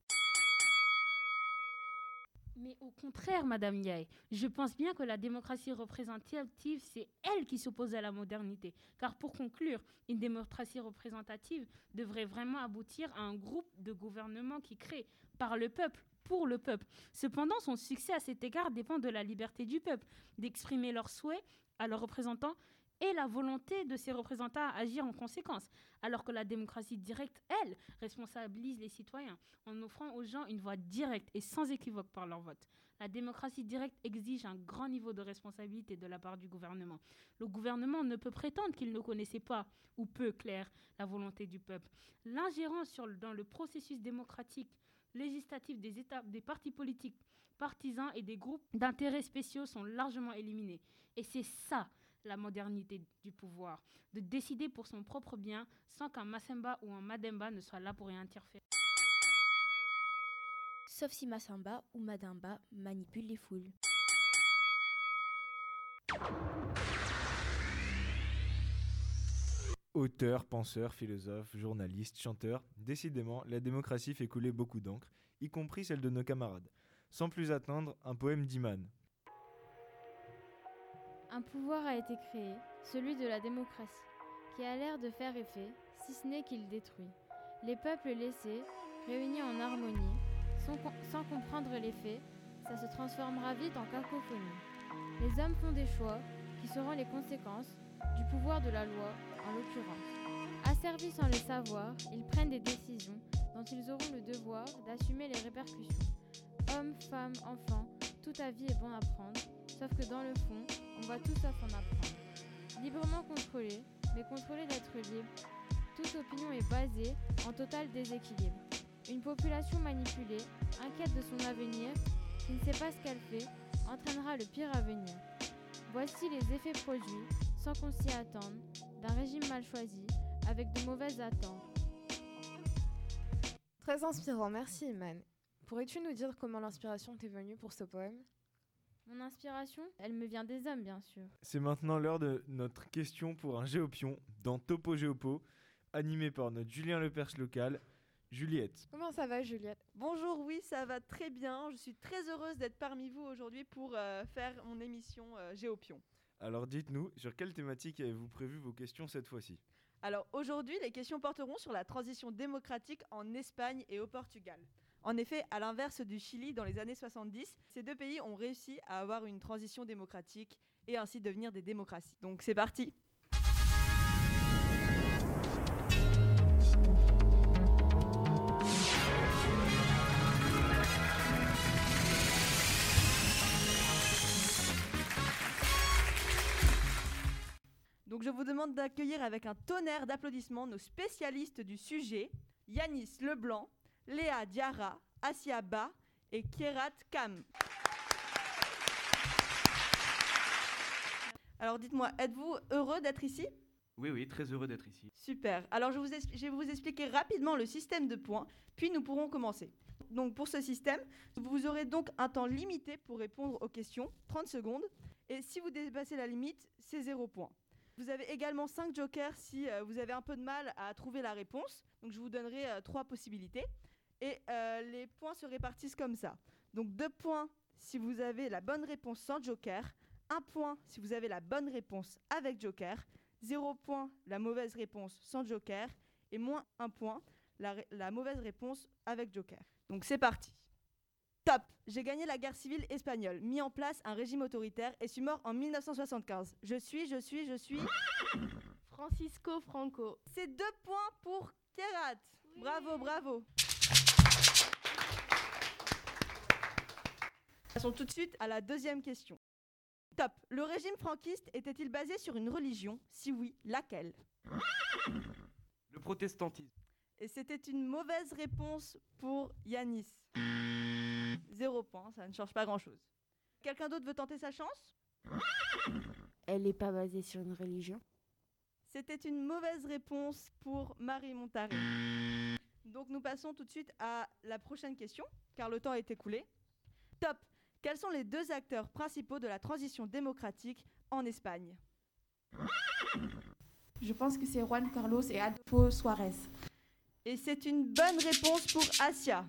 Mais au contraire, Madame Yaye, je pense bien que la démocratie représentative, c'est elle qui s'oppose à la modernité. Car pour conclure, une démocratie représentative devrait vraiment aboutir à un groupe de gouvernement qui crée par le peuple, pour le peuple. Cependant, son succès à cet égard dépend de la liberté du peuple, d'exprimer leurs souhaits à leurs représentants et la volonté de ces représentants à agir en conséquence, alors que la démocratie directe, elle, responsabilise les citoyens en offrant aux gens une voix directe et sans équivoque par leur vote. La démocratie directe exige un grand niveau de responsabilité de la part du gouvernement. Le gouvernement ne peut prétendre qu'il ne connaissait pas, ou peu clair, la volonté du peuple. L'ingérence dans le processus démocratique législatif des États, des partis politiques, partisans et des groupes d'intérêts spéciaux sont largement éliminés. Et c'est ça la modernité du pouvoir, de décider pour son propre bien sans qu'un Massemba ou un Mademba ne soit là pour y interférer. Sauf si Massamba ou Madimba manipulent les foules. Auteur, penseur, philosophe, journaliste, chanteur, décidément, la démocratie fait couler beaucoup d'encre, y compris celle de nos camarades. Sans plus attendre, un poème d'Iman. Un pouvoir a été créé, celui de la démocratie, qui a l'air de faire effet, si ce n'est qu'il détruit. Les peuples laissés, réunis en harmonie, sans, com- sans comprendre les faits, ça se transformera vite en cacophonie. Les hommes font des choix qui seront les conséquences du pouvoir de la loi, en l'occurrence. Asservis sans le savoir, ils prennent des décisions dont ils auront le devoir d'assumer les répercussions. Hommes, femmes, enfants, tout avis est bon à prendre, sauf que dans le fond, on va tout sauf en apprendre. Librement contrôlé, mais contrôlé d'être libre, toute opinion est basée en total déséquilibre. Une population manipulée, inquiète de son avenir, qui ne sait pas ce qu'elle fait, entraînera le pire à venir. Voici les effets produits, sans qu'on s'y attende, d'un régime mal choisi, avec de mauvaises attentes. Très inspirant, merci Iman. Pourrais-tu nous dire comment l'inspiration t'est venue pour ce poème? Mon inspiration, elle me vient des hommes, bien sûr. C'est maintenant l'heure de notre question pour un géopion dans Topo Géopo, animé par notre Julien Lepers local, Juliette. Comment ça va Juliette? Bonjour, oui, ça va très bien. Je suis très heureuse d'être parmi vous aujourd'hui pour euh, faire mon émission euh, Géopion. Alors dites-nous, sur quelle thématique avez-vous prévu vos questions cette fois-ci? Alors aujourd'hui, les questions porteront sur la transition démocratique en Espagne et au Portugal. En effet, à l'inverse du Chili dans les années 70, ces deux pays ont réussi à avoir une transition démocratique et ainsi devenir des démocraties. Donc c'est parti Donc je vous demande d'accueillir avec un tonnerre d'applaudissements nos spécialistes du sujet, Yanis Leblanc, Léa Diarra, Asia Ba et Kierat Kam. Alors dites-moi, êtes-vous heureux d'être ici? Oui, oui, très heureux d'être ici. Super. Alors je, vous expli- je vais vous expliquer rapidement le système de points, puis nous pourrons commencer. Donc pour ce système, vous aurez donc un temps limité pour répondre aux questions, 30 secondes, et si vous dépassez la limite, c'est 0 points. Vous avez également 5 jokers si euh, vous avez un peu de mal à trouver la réponse. Donc je vous donnerai 3 possibilités. Et euh, les points se répartissent comme ça. Donc 2 points si vous avez la bonne réponse sans joker, 1 point si vous avez la bonne réponse avec joker, 0 point la mauvaise réponse sans joker, et moins 1 point la mauvaise réponse avec joker. Donc c'est parti. Top J'ai gagné la guerre civile espagnole, mis en place un régime autoritaire et suis mort en 1975. Je suis, je suis, je suis... Francisco Franco. C'est deux points pour Kerat. Bravo, bravo. Passons tout de suite à la deuxième question. Top. Le régime franquiste était-il basé sur une religion? Si oui, laquelle? Le protestantisme. Et c'était une mauvaise réponse pour Yanis. Zéro point, ça ne change pas grand-chose. Quelqu'un d'autre veut tenter sa chance? Elle n'est pas basée sur une religion? C'était une mauvaise réponse pour Marie Montaré. Donc nous passons tout de suite à la prochaine question, car le temps est écoulé. Top. Quels sont les deux acteurs principaux de la transition démocratique en Espagne? Je pense que c'est Juan Carlos et Adolfo Suarez. Et c'est une bonne réponse pour Asia.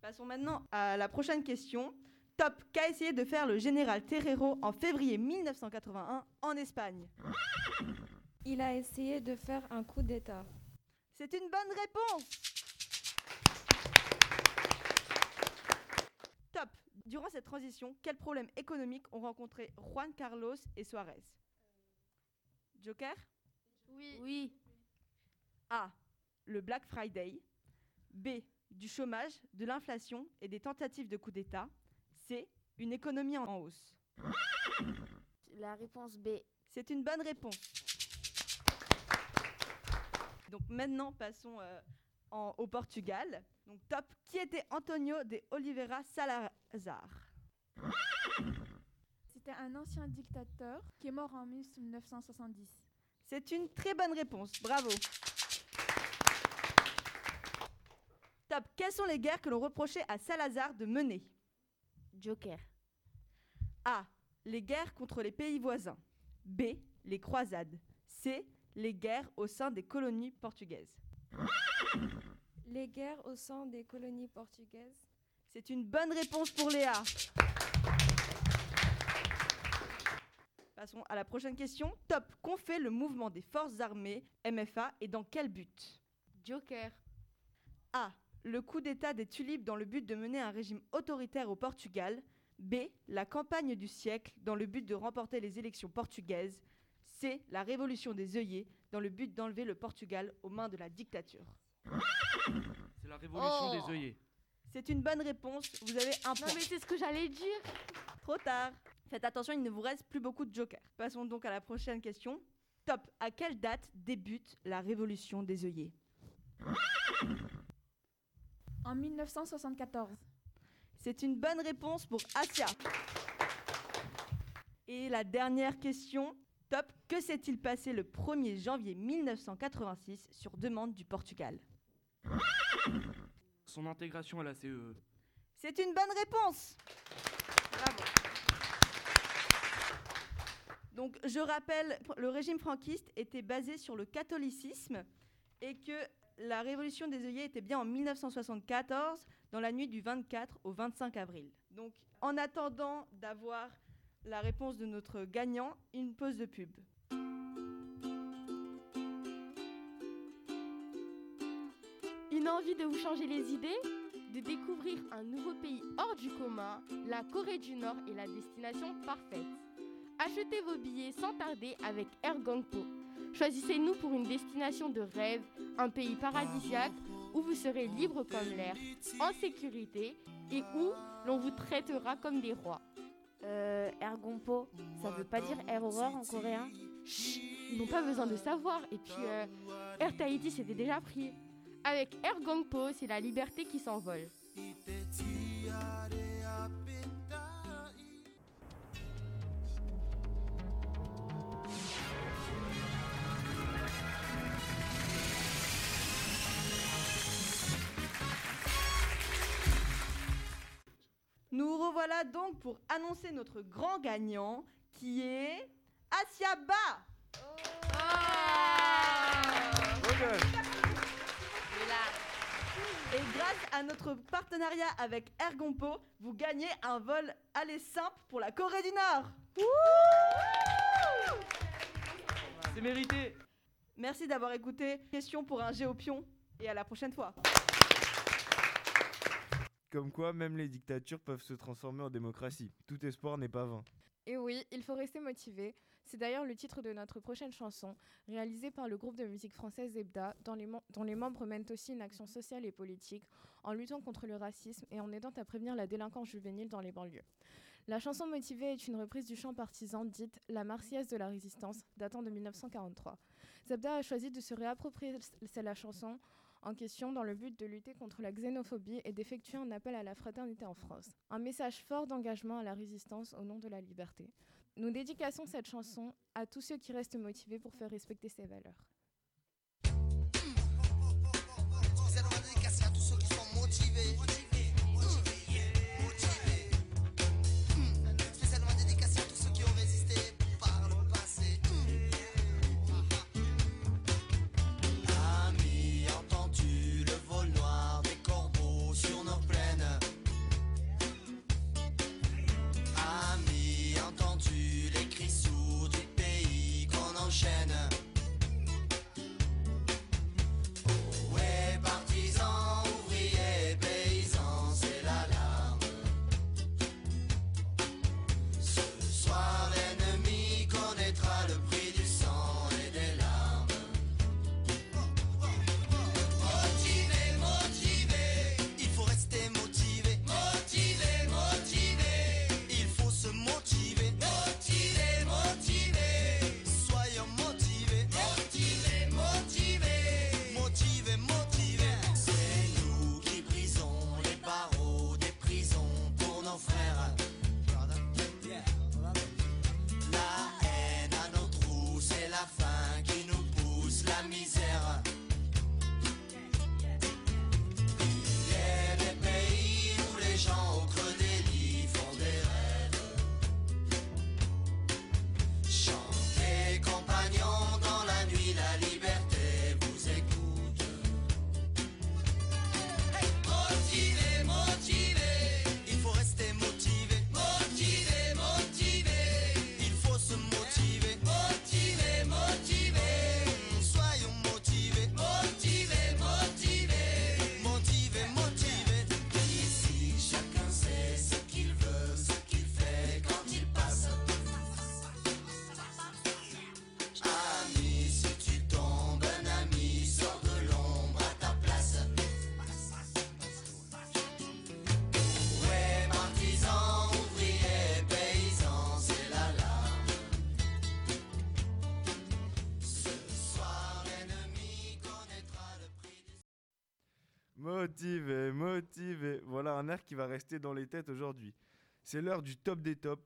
Passons maintenant à la prochaine question. Top. Qu'a essayé de faire le général Terrero en février 1981 en Espagne? Il a essayé de faire un coup d'État. C'est une bonne réponse. Top. Durant cette transition, quels problèmes économiques ont rencontré Juan Carlos et Suarez? Joker? Oui. Oui. A. Le Black Friday. B. Du chômage, de l'inflation et des tentatives de coup d'État. C. Une économie en hausse. La réponse B. C'est une bonne réponse. Donc maintenant, passons euh, en- au Portugal. Donc top. Qui était Antonio de Oliveira Salazar? C'était un ancien dictateur qui est mort en 1970. C'est une très bonne réponse. Bravo. Top. Quelles sont les guerres que l'on reprochait à Salazar de mener? Joker. A. Les guerres contre les pays voisins. B. Les croisades. C. Les guerres au sein des colonies portugaises. Les guerres au sein des colonies portugaises. C'est une bonne réponse pour Léa. Passons à la prochaine question. Top. Qu'ont fait le mouvement des forces armées MFA et dans quel but? Joker. A. Le coup d'État des tulipes dans le but de mener un régime autoritaire au Portugal. B. La campagne du siècle dans le but de remporter les élections portugaises. C. La révolution des œillets dans le but d'enlever le Portugal aux mains de la dictature. C'est la révolution Oh. des œillets. C'est une bonne réponse. Vous avez un point. mais c'est ce que j'allais dire. Trop tard. Faites attention, il ne vous reste plus beaucoup de jokers. Passons donc à la prochaine question. Top. À quelle date débute la révolution des œillets? En 1974. C'est une bonne réponse pour Asia. Et la dernière question. Top. Que s'est-il passé le 1er janvier 1986 sur demande du Portugal? Son intégration à la E. CEE. C'est une bonne réponse. Bravo. Donc, je rappelle, le régime franquiste était basé sur le catholicisme et que la révolution des œillets était bien en 1974, dans la nuit du 24 au 25 avril. Donc, en attendant d'avoir la réponse de notre gagnant, une pause de pub. Une envie de vous changer les idées De découvrir un nouveau pays hors du commun La Corée du Nord est la destination parfaite. Achetez vos billets sans tarder avec Air Gangpo. Choisissez-nous pour une destination de rêve, un pays paradisiaque où vous serez libre comme l'air, en sécurité et où l'on vous traitera comme des rois. Euh, Ergonpo, ça veut pas dire Air Horror en coréen? Chut, ils n'ont pas besoin de savoir. Et puis, euh, Air Tahiti, c'était déjà pris. Avec Air Gangpo, c'est la liberté qui s'envole. Nous revoilà donc pour annoncer notre grand gagnant qui est Asia grâce à notre partenariat avec Ergompo, vous gagnez un vol aller simple pour la Corée du Nord. C'est mérité. Merci d'avoir écouté. Question pour un géopion et à la prochaine fois. Comme quoi, même les dictatures peuvent se transformer en démocratie. Tout espoir n'est pas vain. Et oui, il faut rester motivé. C'est d'ailleurs le titre de notre prochaine chanson, réalisée par le groupe de musique française Zebda, dont les, membres mènent aussi une action sociale et politique en luttant contre le racisme et en aidant à prévenir la délinquance juvénile dans les banlieues. La chanson motivée est une reprise du chant partisan dite La Marseillaise de la Résistance, datant de 1943. Zebda a choisi de se réapproprier la chanson en question dans le but de lutter contre la xénophobie et d'effectuer un appel à la fraternité en France. Un message fort d'engagement à la résistance au nom de la liberté. Nous dédicassons cette chanson à tous ceux qui restent motivés pour faire respecter ces valeurs. Motivé, motivé. Voilà un air qui va rester dans les têtes aujourd'hui. C'est l'heure du top des tops.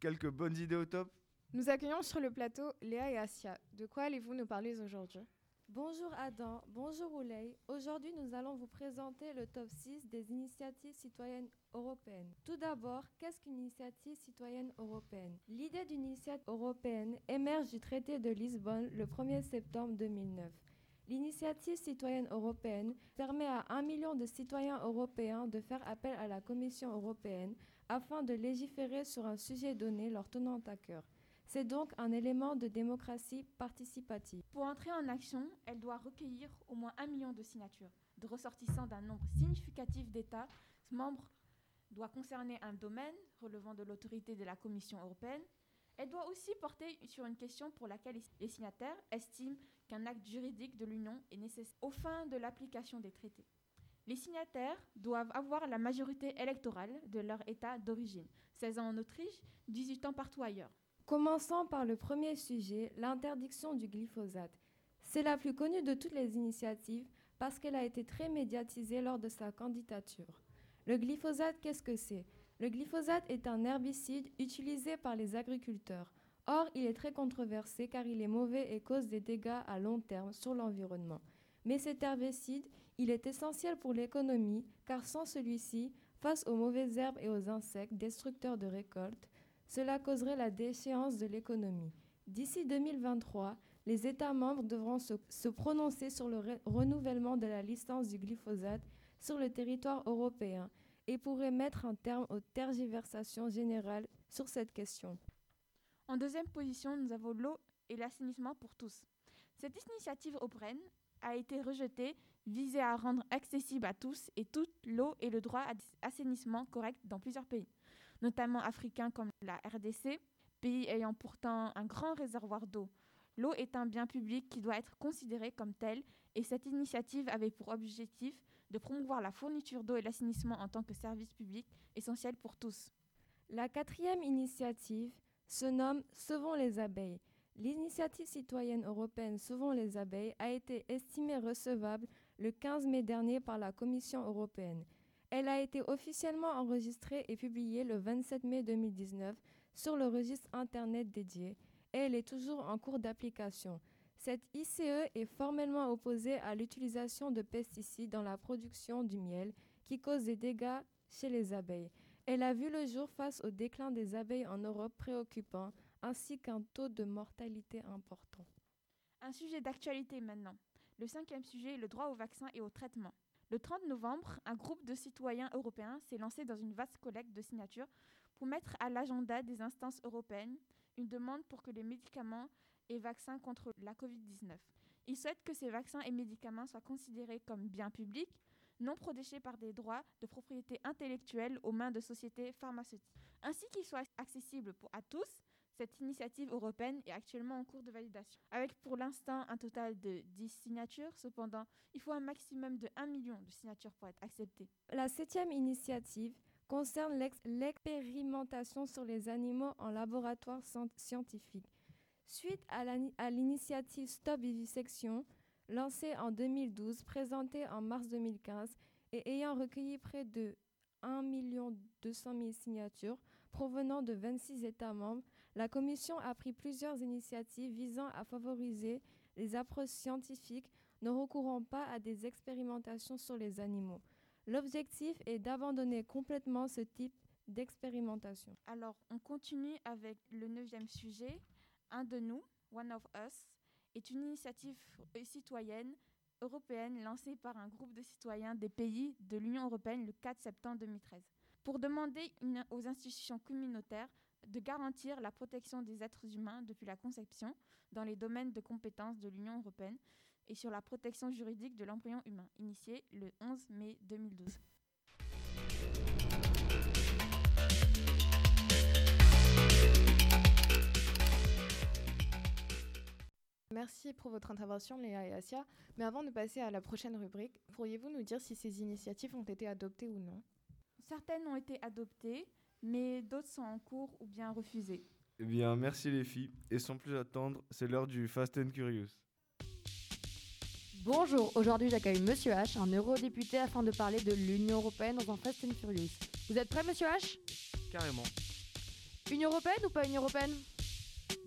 Quelques bonnes idées au top? Nous accueillons sur le plateau Léa et Asia. De quoi allez-vous nous parler aujourd'hui? Bonjour Adam, bonjour Ouley. Aujourd'hui, nous allons vous présenter le top 6 des initiatives citoyennes européennes. Tout d'abord, qu'est-ce qu'une initiative citoyenne européenne? L'idée d'une initiative européenne émerge du traité de Lisbonne le 1er septembre 2009. L'initiative citoyenne européenne permet à un million de citoyens européens de faire appel à la Commission européenne afin de légiférer sur un sujet donné leur tenant à cœur. C'est donc un élément de démocratie participative. Pour entrer en action, elle doit recueillir au moins un million de signatures de ressortissants d'un nombre significatif d'États membres, doit concerner un domaine relevant de l'autorité de la Commission européenne. Elle doit aussi porter sur une question pour laquelle les signataires estiment qu'un acte juridique de l'Union est nécessaire aux fins de l'application des traités. Les signataires doivent avoir la majorité électorale de leur État d'origine, 16 ans en Autriche, 18 ans partout ailleurs. Commençons par le premier sujet, l'interdiction du glyphosate. C'est la plus connue de toutes les initiatives parce qu'elle a été très médiatisée lors de sa candidature. Le glyphosate, qu'est-ce que c'est? Le glyphosate est un herbicide utilisé par les agriculteurs. Or, il est très controversé car il est mauvais et cause des dégâts à long terme sur l'environnement. Mais cet herbicide, il est essentiel pour l'économie car sans celui-ci, face aux mauvaises herbes et aux insectes destructeurs de récoltes, cela causerait la déchéance de l'économie. D'ici 2023, les États membres devront se, prononcer sur le re- renouvellement de la licence du glyphosate sur le territoire européen et pourraient mettre un terme aux tergiversations générales sur cette question. En deuxième position, nous avons l'eau et l'assainissement pour tous. Cette initiative européenne a été rejetée, visée à rendre accessible à tous et toute l'eau et le droit à assainissement correct dans plusieurs pays, notamment africains comme la RDC, pays ayant pourtant un grand réservoir d'eau. L'eau est un bien public qui doit être considéré comme tel et cette initiative avait pour objectif de promouvoir la fourniture d'eau et l'assainissement en tant que service public essentiel pour tous. La quatrième initiative se nomme Sauvons les abeilles. L'initiative citoyenne européenne Sauvons les abeilles a été estimée recevable le 15 mai dernier par la Commission européenne. Elle a été officiellement enregistrée et publiée le 27 mai 2019 sur le registre Internet dédié et elle est toujours en cours d'application. Cette ICE est formellement opposée à l'utilisation de pesticides dans la production du miel qui cause des dégâts chez les abeilles. Elle a vu le jour face au déclin des abeilles en Europe préoccupant ainsi qu'un taux de mortalité important. Un sujet d'actualité maintenant. Le cinquième sujet est le droit au vaccin et au traitement. Le 30 novembre, un groupe de citoyens européens s'est lancé dans une vaste collecte de signatures pour mettre à l'agenda des instances européennes une demande pour que les médicaments et vaccins contre la Covid-19. Ils souhaitent que ces vaccins et médicaments soient considérés comme biens publics, non protégés par des droits de propriété intellectuelle aux mains de sociétés pharmaceutiques. Ainsi qu'ils soient accessibles à tous, cette initiative européenne est actuellement en cours de validation. Avec pour l'instant un total de 10 signatures, cependant, il faut un maximum de 1 million de signatures pour être acceptées. La septième initiative concerne l'expérimentation sur les animaux en laboratoire scientifique. Suite à l'initiative Stop Vivisection, lancée en 2012, présentée en mars 2015 et ayant recueilli près de 1 200 000 signatures provenant de 26 États membres, la Commission a pris plusieurs initiatives visant à favoriser les approches scientifiques ne recourant pas à des expérimentations sur les animaux. L'objectif est d'abandonner complètement ce type d'expérimentation. Alors, on continue avec le neuvième sujet. Un de nous, One of Us, est une initiative citoyenne européenne lancée par un groupe de citoyens des pays de l'Union européenne le 4 septembre 2013 pour demander aux institutions communautaires de garantir la protection des êtres humains depuis la conception dans les domaines de compétences de l'Union européenne et sur la protection juridique de l'embryon humain, initié le 11 mai 2012. Merci pour votre intervention, Léa et Asia. Mais avant de passer à la prochaine rubrique, pourriez-vous nous dire si ces initiatives ont été adoptées ou non? Certaines ont été adoptées, mais d'autres sont en cours ou bien refusées. Eh bien, merci les filles. Et sans plus attendre, c'est l'heure du Fast and Curious. Bonjour, aujourd'hui j'accueille Monsieur H, un eurodéputé, afin de parler de l'Union Européenne dans un Fast and Furious. Vous êtes prêt, Monsieur H? Carrément. Union Européenne ou pas Union Européenne?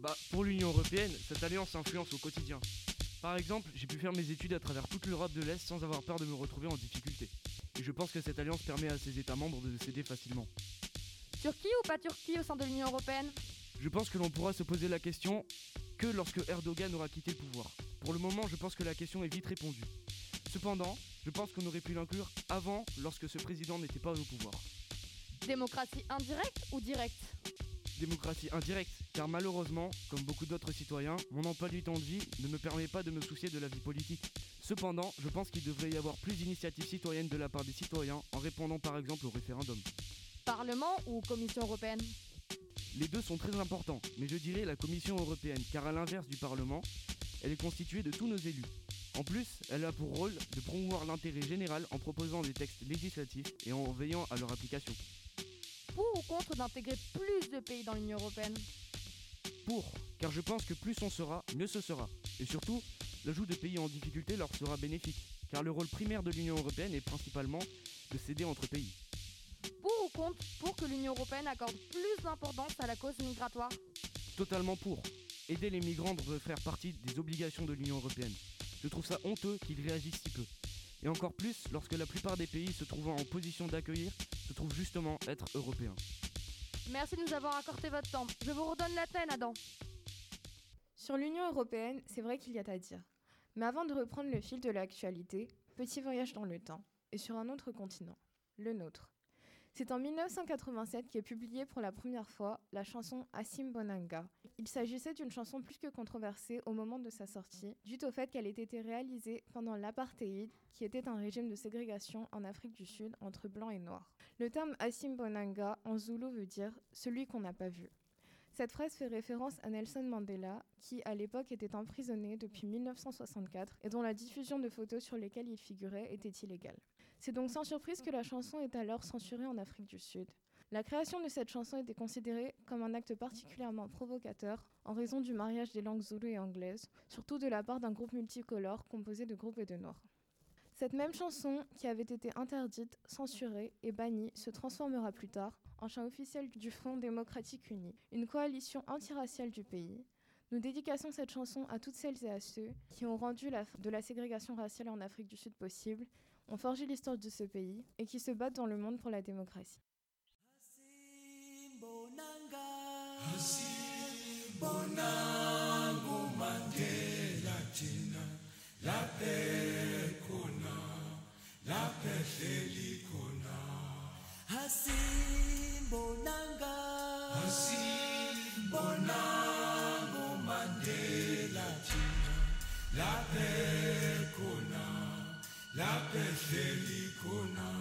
Bah, pour l'Union Européenne, cette alliance influence au quotidien. Par exemple, j'ai pu faire mes études à travers toute l'Europe de l'Est sans avoir peur de me retrouver en difficulté. Et je pense que cette alliance permet à ses États membres de céder facilement. Turquie ou pas Turquie au sein de l'Union Européenne? Je pense que l'on pourra se poser la question que lorsque Erdogan aura quitté le pouvoir. Pour le moment, je pense que la question est vite répondue. Cependant, je pense qu'on aurait pu l'inclure avant, lorsque ce président n'était pas au pouvoir. Démocratie indirecte ou directe? Démocratie indirecte, car malheureusement, comme beaucoup d'autres citoyens, mon emploi du temps de vie ne me permet pas de me soucier de la vie politique. Cependant, je pense qu'il devrait y avoir plus d'initiatives citoyennes de la part des citoyens en répondant par exemple au référendum. Parlement ou Commission européenne? Les deux sont très importants, mais je dirais la Commission européenne, car à l'inverse du Parlement, elle est constituée de tous nos élus. En plus, elle a pour rôle de promouvoir l'intérêt général en proposant des textes législatifs et en veillant à leur application. Pour ou contre d'intégrer plus de pays dans l'Union Européenne Pour, car je pense que plus on sera, mieux ce sera. Et surtout, l'ajout de pays en difficulté leur sera bénéfique, car le rôle primaire de l'Union Européenne est principalement de céder entre pays. Pour ou contre pour que l'Union Européenne accorde plus d'importance à la cause migratoire Totalement pour. Aider les migrants devrait faire partie des obligations de l'Union Européenne. Je trouve ça honteux qu'ils réagissent si peu. Et encore plus lorsque la plupart des pays se trouvant en position d'accueillir se trouvent justement être européens. Merci de nous avoir accordé votre temps. Je vous redonne la peine, Adam. Sur l'Union européenne, c'est vrai qu'il y a à dire. Mais avant de reprendre le fil de l'actualité, petit voyage dans le temps, et sur un autre continent, le nôtre. C'est en 1987 qu'est publiée pour la première fois la chanson Assim Bonanga. Il s'agissait d'une chanson plus que controversée au moment de sa sortie, dû au fait qu'elle ait été réalisée pendant l'apartheid, qui était un régime de ségrégation en Afrique du Sud entre blancs et noirs. Le terme Assim Bonanga en zoulou veut dire celui qu'on n'a pas vu. Cette phrase fait référence à Nelson Mandela, qui à l'époque était emprisonné depuis 1964 et dont la diffusion de photos sur lesquelles il figurait était illégale. C'est donc sans surprise que la chanson est alors censurée en Afrique du Sud. La création de cette chanson était considérée comme un acte particulièrement provocateur en raison du mariage des langues zoulou et anglaises, surtout de la part d'un groupe multicolore composé de groupes et de noirs. Cette même chanson, qui avait été interdite, censurée et bannie, se transformera plus tard en chant officiel du Front démocratique uni, une coalition antiraciale du pays. Nous dédicassons cette chanson à toutes celles et à ceux qui ont rendu la de la ségrégation raciale en Afrique du Sud possible, ont forgé l'histoire de ce pays et qui se battent dans le monde pour la démocratie. Laphe hleli khona Oh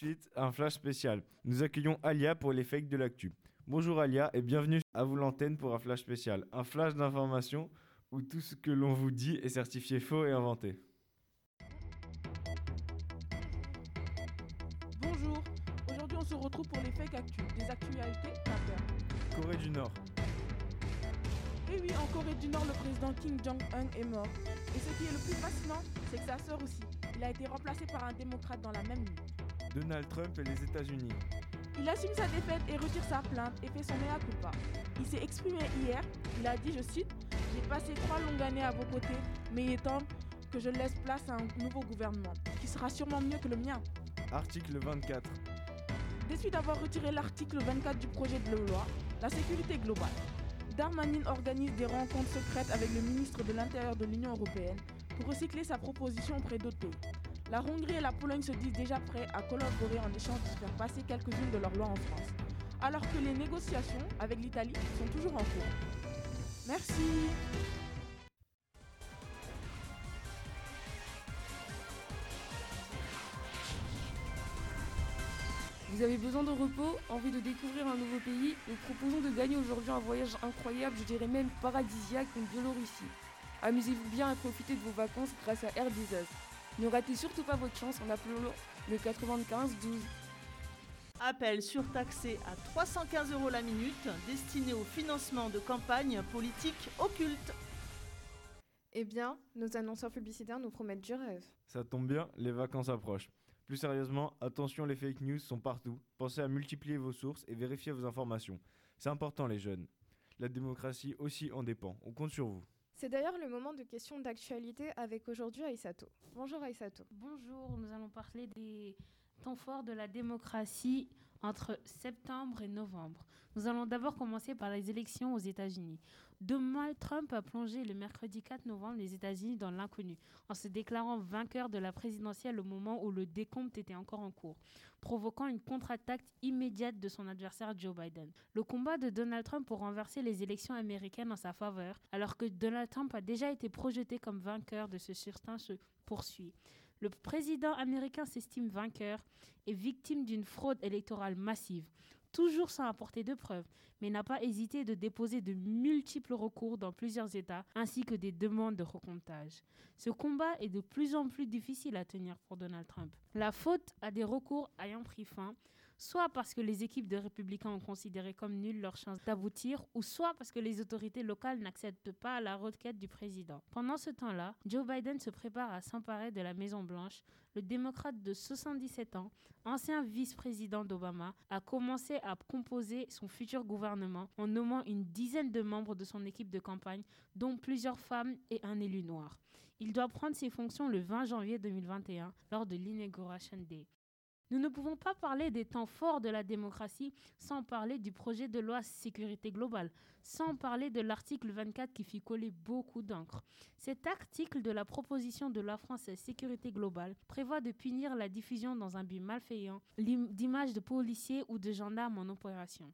suite, un flash spécial. Nous accueillons Alia pour les fakes de l'actu. Bonjour Alia et bienvenue à vous l'antenne pour un flash spécial. Un flash d'information où tout ce que l'on vous dit est certifié faux et inventé. Bonjour, aujourd'hui on se retrouve pour les fake actus, des actualités peur. Corée du Nord. Et oui, en Corée du Nord, le président Kim Jong-un est mort. Et ce qui est le plus fascinant, c'est que sa sœur aussi. Il a été remplacé par un démocrate dans la même nuit. Donald Trump et les États-Unis. Il assume sa défaite et retire sa plainte et fait son mea culpa. Il s'est exprimé hier, il a dit, je cite, J'ai passé trois longues années à vos côtés, mais il est temps que je laisse place à un nouveau gouvernement, qui sera sûrement mieux que le mien. Article 24. Déçu d'avoir retiré l'article 24 du projet de loi, la sécurité globale, Darmanin organise des rencontres secrètes avec le ministre de l'Intérieur de l'Union européenne pour recycler sa proposition auprès d'autres pays. La Hongrie et la Pologne se disent déjà prêts à collaborer en échange de faire passer quelques-unes de leurs lois en France, alors que les négociations avec l'Italie sont toujours en cours. Merci. Vous avez besoin de repos, envie de découvrir un nouveau pays Nous proposons de gagner aujourd'hui un voyage incroyable, je dirais même paradisiaque en Biélorussie. Amusez-vous bien à profiter de vos vacances grâce à Air. Ne ratez surtout pas votre chance en appelant le 95 12. Appel surtaxé à 315 euros la minute, destiné au financement de campagnes politiques occultes. Eh bien, nos annonceurs publicitaires nous promettent du rêve. Ça tombe bien, les vacances approchent. Plus sérieusement, attention, les fake news sont partout. Pensez à multiplier vos sources et vérifier vos informations. C'est important, les jeunes. La démocratie aussi en dépend. On compte sur vous. C'est d'ailleurs le moment de questions d'actualité avec aujourd'hui Aïssato. Bonjour Aïssato. Bonjour, nous allons parler des temps forts de la démocratie entre septembre et novembre. Nous allons d'abord commencer par les élections aux États-Unis. Donald Trump a plongé le mercredi 4 novembre les États-Unis dans l'inconnu, en se déclarant vainqueur de la présidentielle au moment où le décompte était encore en cours, provoquant une contre-attaque immédiate de son adversaire Joe Biden. Le combat de Donald Trump pour renverser les élections américaines en sa faveur, alors que Donald Trump a déjà été projeté comme vainqueur de ce scrutin, se poursuit. Le président américain s'estime vainqueur et victime d'une fraude électorale massive, toujours sans apporter de preuves, mais n'a pas hésité de déposer de multiples recours dans plusieurs États ainsi que des demandes de recomptage. Ce combat est de plus en plus difficile à tenir pour Donald Trump. La faute à des recours ayant pris fin, soit parce que les équipes de républicains ont considéré comme nulle leur chance d'aboutir, ou soit parce que les autorités locales n'acceptent pas la requête du président. Pendant ce temps-là, Joe Biden se prépare à s'emparer de la Maison-Blanche. Le démocrate de 77 ans, ancien vice-président d'Obama, a commencé à composer son futur gouvernement en nommant une dizaine de membres de son équipe de campagne, dont plusieurs femmes et un élu noir. Il doit prendre ses fonctions le 20 janvier 2021 lors de l'Inauguration Day. Nous ne pouvons pas parler des temps forts de la démocratie sans parler du projet de loi sécurité globale, sans parler de l'article 24 qui fit coller beaucoup d'encre. Cet article de la proposition de loi française sécurité globale prévoit de punir la diffusion dans un but malveillant d'images de policiers ou de gendarmes en opération.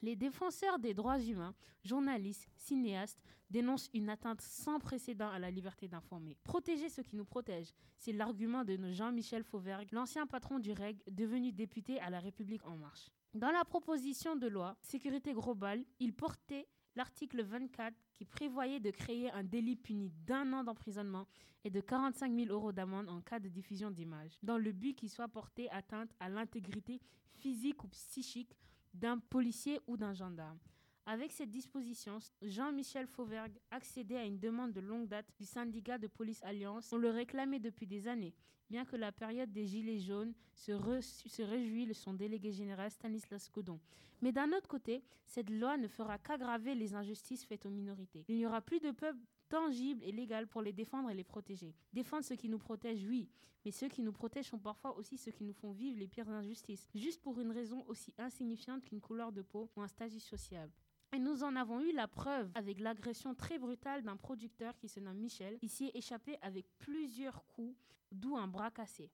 Les défenseurs des droits humains, journalistes, cinéastes, dénoncent une atteinte sans précédent à la liberté d'informer. Protéger ce qui nous protège, c'est l'argument de Jean-Michel Fauvergue, l'ancien patron du REG, devenu député à la République en marche. Dans la proposition de loi sécurité globale, il portait l'article 24 qui prévoyait de créer un délit puni d'un an d'emprisonnement et de 45 000 euros d'amende en cas de diffusion d'images, dans le but qu'il soit porté atteinte à l'intégrité physique ou psychique d'un policier ou d'un gendarme. Avec cette disposition, Jean-Michel Fauvergue accédait à une demande de longue date du syndicat de police Alliance. On le réclamait depuis des années, bien que la période des Gilets jaunes se, re- se réjouit de son délégué général Stanislas Codon. Mais d'un autre côté, cette loi ne fera qu'aggraver les injustices faites aux minorités. Il n'y aura plus de peuple tangible et légal pour les défendre et les protéger. Défendre ceux qui nous protègent, oui, mais ceux qui nous protègent sont parfois aussi ceux qui nous font vivre les pires injustices, juste pour une raison aussi insignifiante qu'une couleur de peau ou un statut social. Et nous en avons eu la preuve avec l'agression très brutale d'un producteur qui se nomme Michel. Il s'y est échappé avec plusieurs coups, d'où un bras cassé.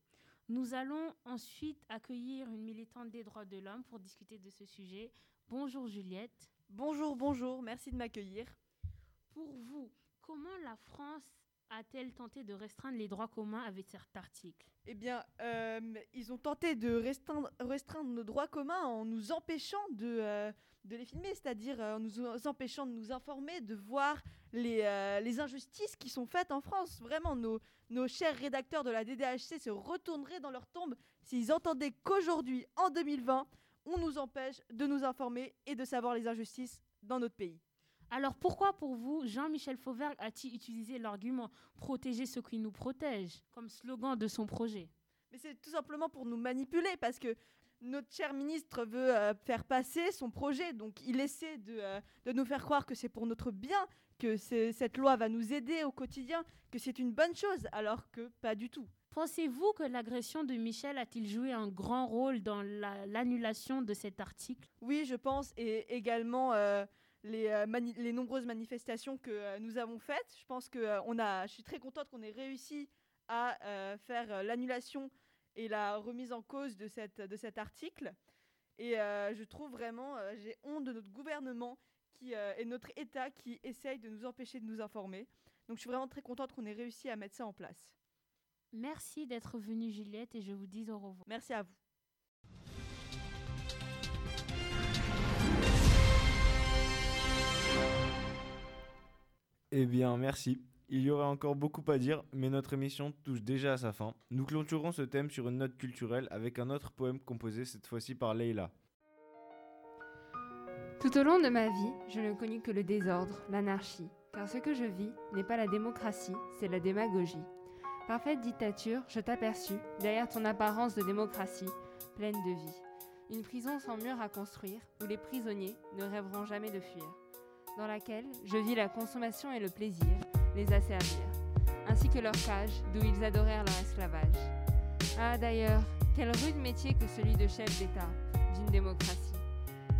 Nous allons ensuite accueillir une militante des droits de l'homme pour discuter de ce sujet. Bonjour Juliette. Bonjour, bonjour, merci de m'accueillir. Pour vous, comment la France a-t-elle tenté de restreindre les droits communs avec cet article? Eh bien, euh, ils ont tenté de restreindre, nos droits communs en nous empêchant de, euh, les filmer, c'est-à-dire euh, en nous empêchant de nous informer, de voir les, les injustices qui sont faites en France. Vraiment, nos, nos chers rédacteurs de la DDHC se retourneraient dans leur tombe s'ils entendaient qu'aujourd'hui, en 2020, on nous empêche de nous informer et de savoir les injustices dans notre pays. Alors pourquoi pour vous, Jean-Michel Fauvergue a-t-il utilisé l'argument protéger ce qui nous protège comme slogan de son projet? Mais c'est tout simplement pour nous manipuler parce que notre cher ministre veut euh, faire passer son projet. Donc il essaie de, euh, de nous faire croire que c'est pour notre bien, que cette loi va nous aider au quotidien, que c'est une bonne chose, alors que pas du tout. Pensez-vous que l'agression de Michel a-t-il joué un grand rôle dans la- l'annulation de cet article? Oui, je pense, et également euh, les, euh, les nombreuses manifestations que euh, nous avons faites. Je pense que euh, on a, je suis très contente qu'on ait réussi à faire l'annulation et la remise en cause de, cette, de cet article. Et je trouve vraiment, j'ai honte de notre gouvernement qui, et notre État qui essaye de nous empêcher de nous informer. Donc je suis vraiment très contente qu'on ait réussi à mettre ça en place. Merci d'être venue Juliette et je vous dis au revoir. Merci à vous. Eh bien, merci. Il y aurait encore beaucoup à dire, mais notre émission touche déjà à sa fin. Nous clôturons ce thème sur une note culturelle avec un autre poème composé cette fois-ci par Leila. Tout au long de ma vie, je ne connus que le désordre, l'anarchie, car ce que je vis n'est pas la démocratie, c'est la démagogie. Parfaite dictature, je t'aperçus, derrière ton apparence de démocratie, pleine de vie. Une prison sans mur à construire, où les prisonniers ne rêveront jamais de fuir, dans laquelle je vis la consommation et le plaisir, les asservir, ainsi que leur cage d'où ils adorèrent leur esclavage. Ah d'ailleurs, quel rude métier que celui de chef d'État d'une démocratie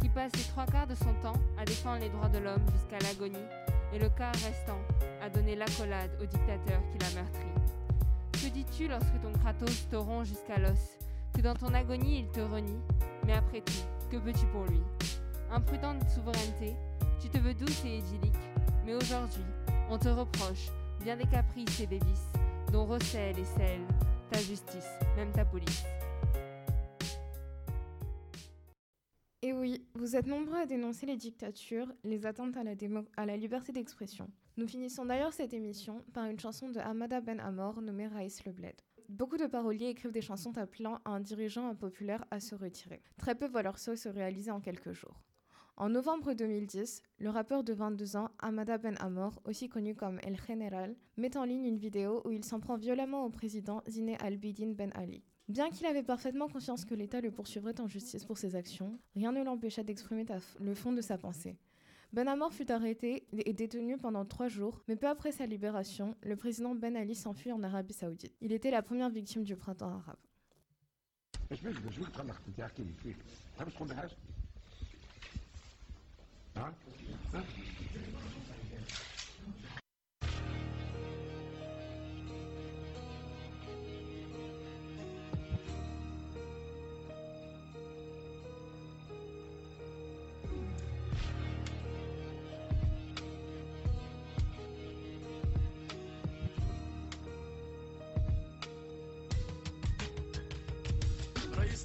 qui passe les trois quarts de son temps à défendre les droits de l'homme jusqu'à l'agonie et le quart restant à donner l'accolade au dictateur qui l'a meurtri. Que dis-tu lorsque ton Kratos te rompt jusqu'à l'os, que dans ton agonie il te renie? Mais après tout, que peux-tu pour lui? Imprudente souveraineté, tu te veux douce et idyllique, mais aujourd'hui, on te reproche bien des caprices et des vices dont recèle et scelle ta justice, même ta police. Et oui, vous êtes nombreux à dénoncer les dictatures, les atteintes à la, à liberté d'expression. Nous finissons d'ailleurs cette émission par une chanson de Hamada Ben Amor nommée Raïs le Bled. beaucoup de paroliers écrivent des chansons appelant un dirigeant impopulaire à se retirer. Très peu voient leur souhait se réaliser en quelques jours. En novembre 2010, le rappeur de 22 ans, Amada Ben Amor, aussi connu comme El General, met en ligne une vidéo où il s'en prend violemment au président Zine Al-Bidin Ben Ali. Bien qu'il avait parfaitement conscience que l'État le poursuivrait en justice pour ses actions, rien ne l'empêcha d'exprimer le fond de sa pensée. Ben Amor fut arrêté et détenu pendant trois jours, mais peu après sa libération, le président Ben Ali s'enfuit en Arabie Saoudite. Il était la première victime du printemps arabe. Huh? Huh?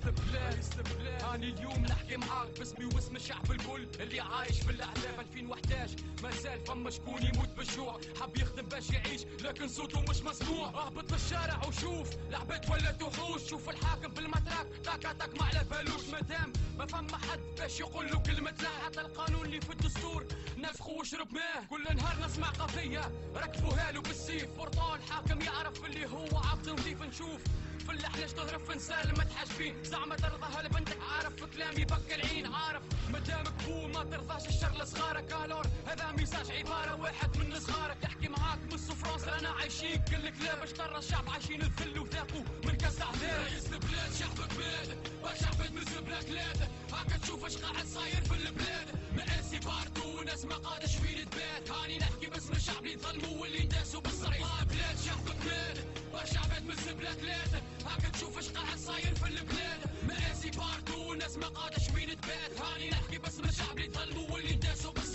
البلاد هاني اليوم نحكي معاك باسمي واسم الشعب الكل اللي عايش في الأحلام 2011 ما زال فما شكون يموت بالجوع. حب يخدم باش يعيش لكن صوته مش مسموع. اهبط للشارع وشوف العباد ولات وحوش شوف الحاكم بالمتراك تاكا تاك ما على بالوش مادام ما فما حد باش يقول له كلمة لا حتى القانون اللي في الدستور. نفخه وشرب ماه كل نهار نسمع قضية. ركبوها له بالسيف برطال حاكم يعرف اللي هو عبد نظيف نشوف في اللحلش تهرب في نسال ما تحاجبين زعما ترضاها لبنتك عارف كلامي بك العين. عارف مدامك بو ما ترضاش الشر لصغارك. الور هذا ميزاج عبارة واحد من صغارك. يحكي معاك من فرنسا رانا عايشين. كل كلاب اشترى الشعب عايشين الذل وذاقوا. من كاس عذاب. رئيس البلاد شعبك بلاد. شعب من زبلة بلاد. هاكا تشوف اش قاعد صاير في البلاد. مقاسي باردو وناس ما قادش فين تبات. هاني نحكي باسم الشعب اللي ظلموا واللي انداسوا بالصريح. بلاد شعبك بلاد. شعبك من زبلة بلاد. هاكا تشوف اش قاعد صاير في البلاد. مقاسي باردو وناس ما قادش فين تبات. هاني نحكي باسم الشعب اللي ظلموا واللي انداسوا بالصريح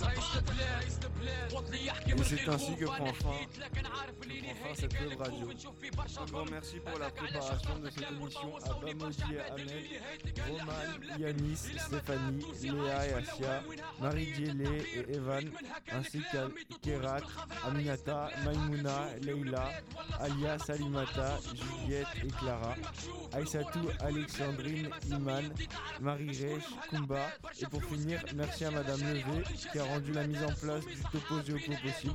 Et c'est ainsi que prend fin, prend fin cette web radio. Grand merci pour la préparation de cette émission à Bamodi et Ahmed, Roman, Yanis, Stéphanie, Léa et Asia, Marie Diélé et Evan, ainsi qu'à Kerat, Aminata, Maimouna, Leila, Alia, Salimata, Juliette et Clara, Aïssatou, Alexandrine, Iman, Marie-Rech, Kumba, et pour finir, merci à Madame Levé qui la mise en place du Topo possible.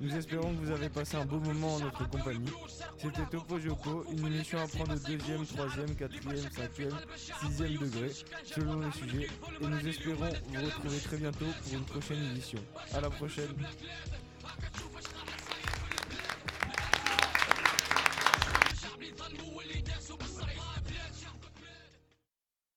Nous espérons que vous avez passé un beau moment en notre compagnie. C'était Topo Géopo, une émission à prendre de deuxième, troisième, quatrième, cinquième, sixième degré, selon les sujets. Et nous espérons vous retrouver très bientôt pour une prochaine édition. À la prochaine.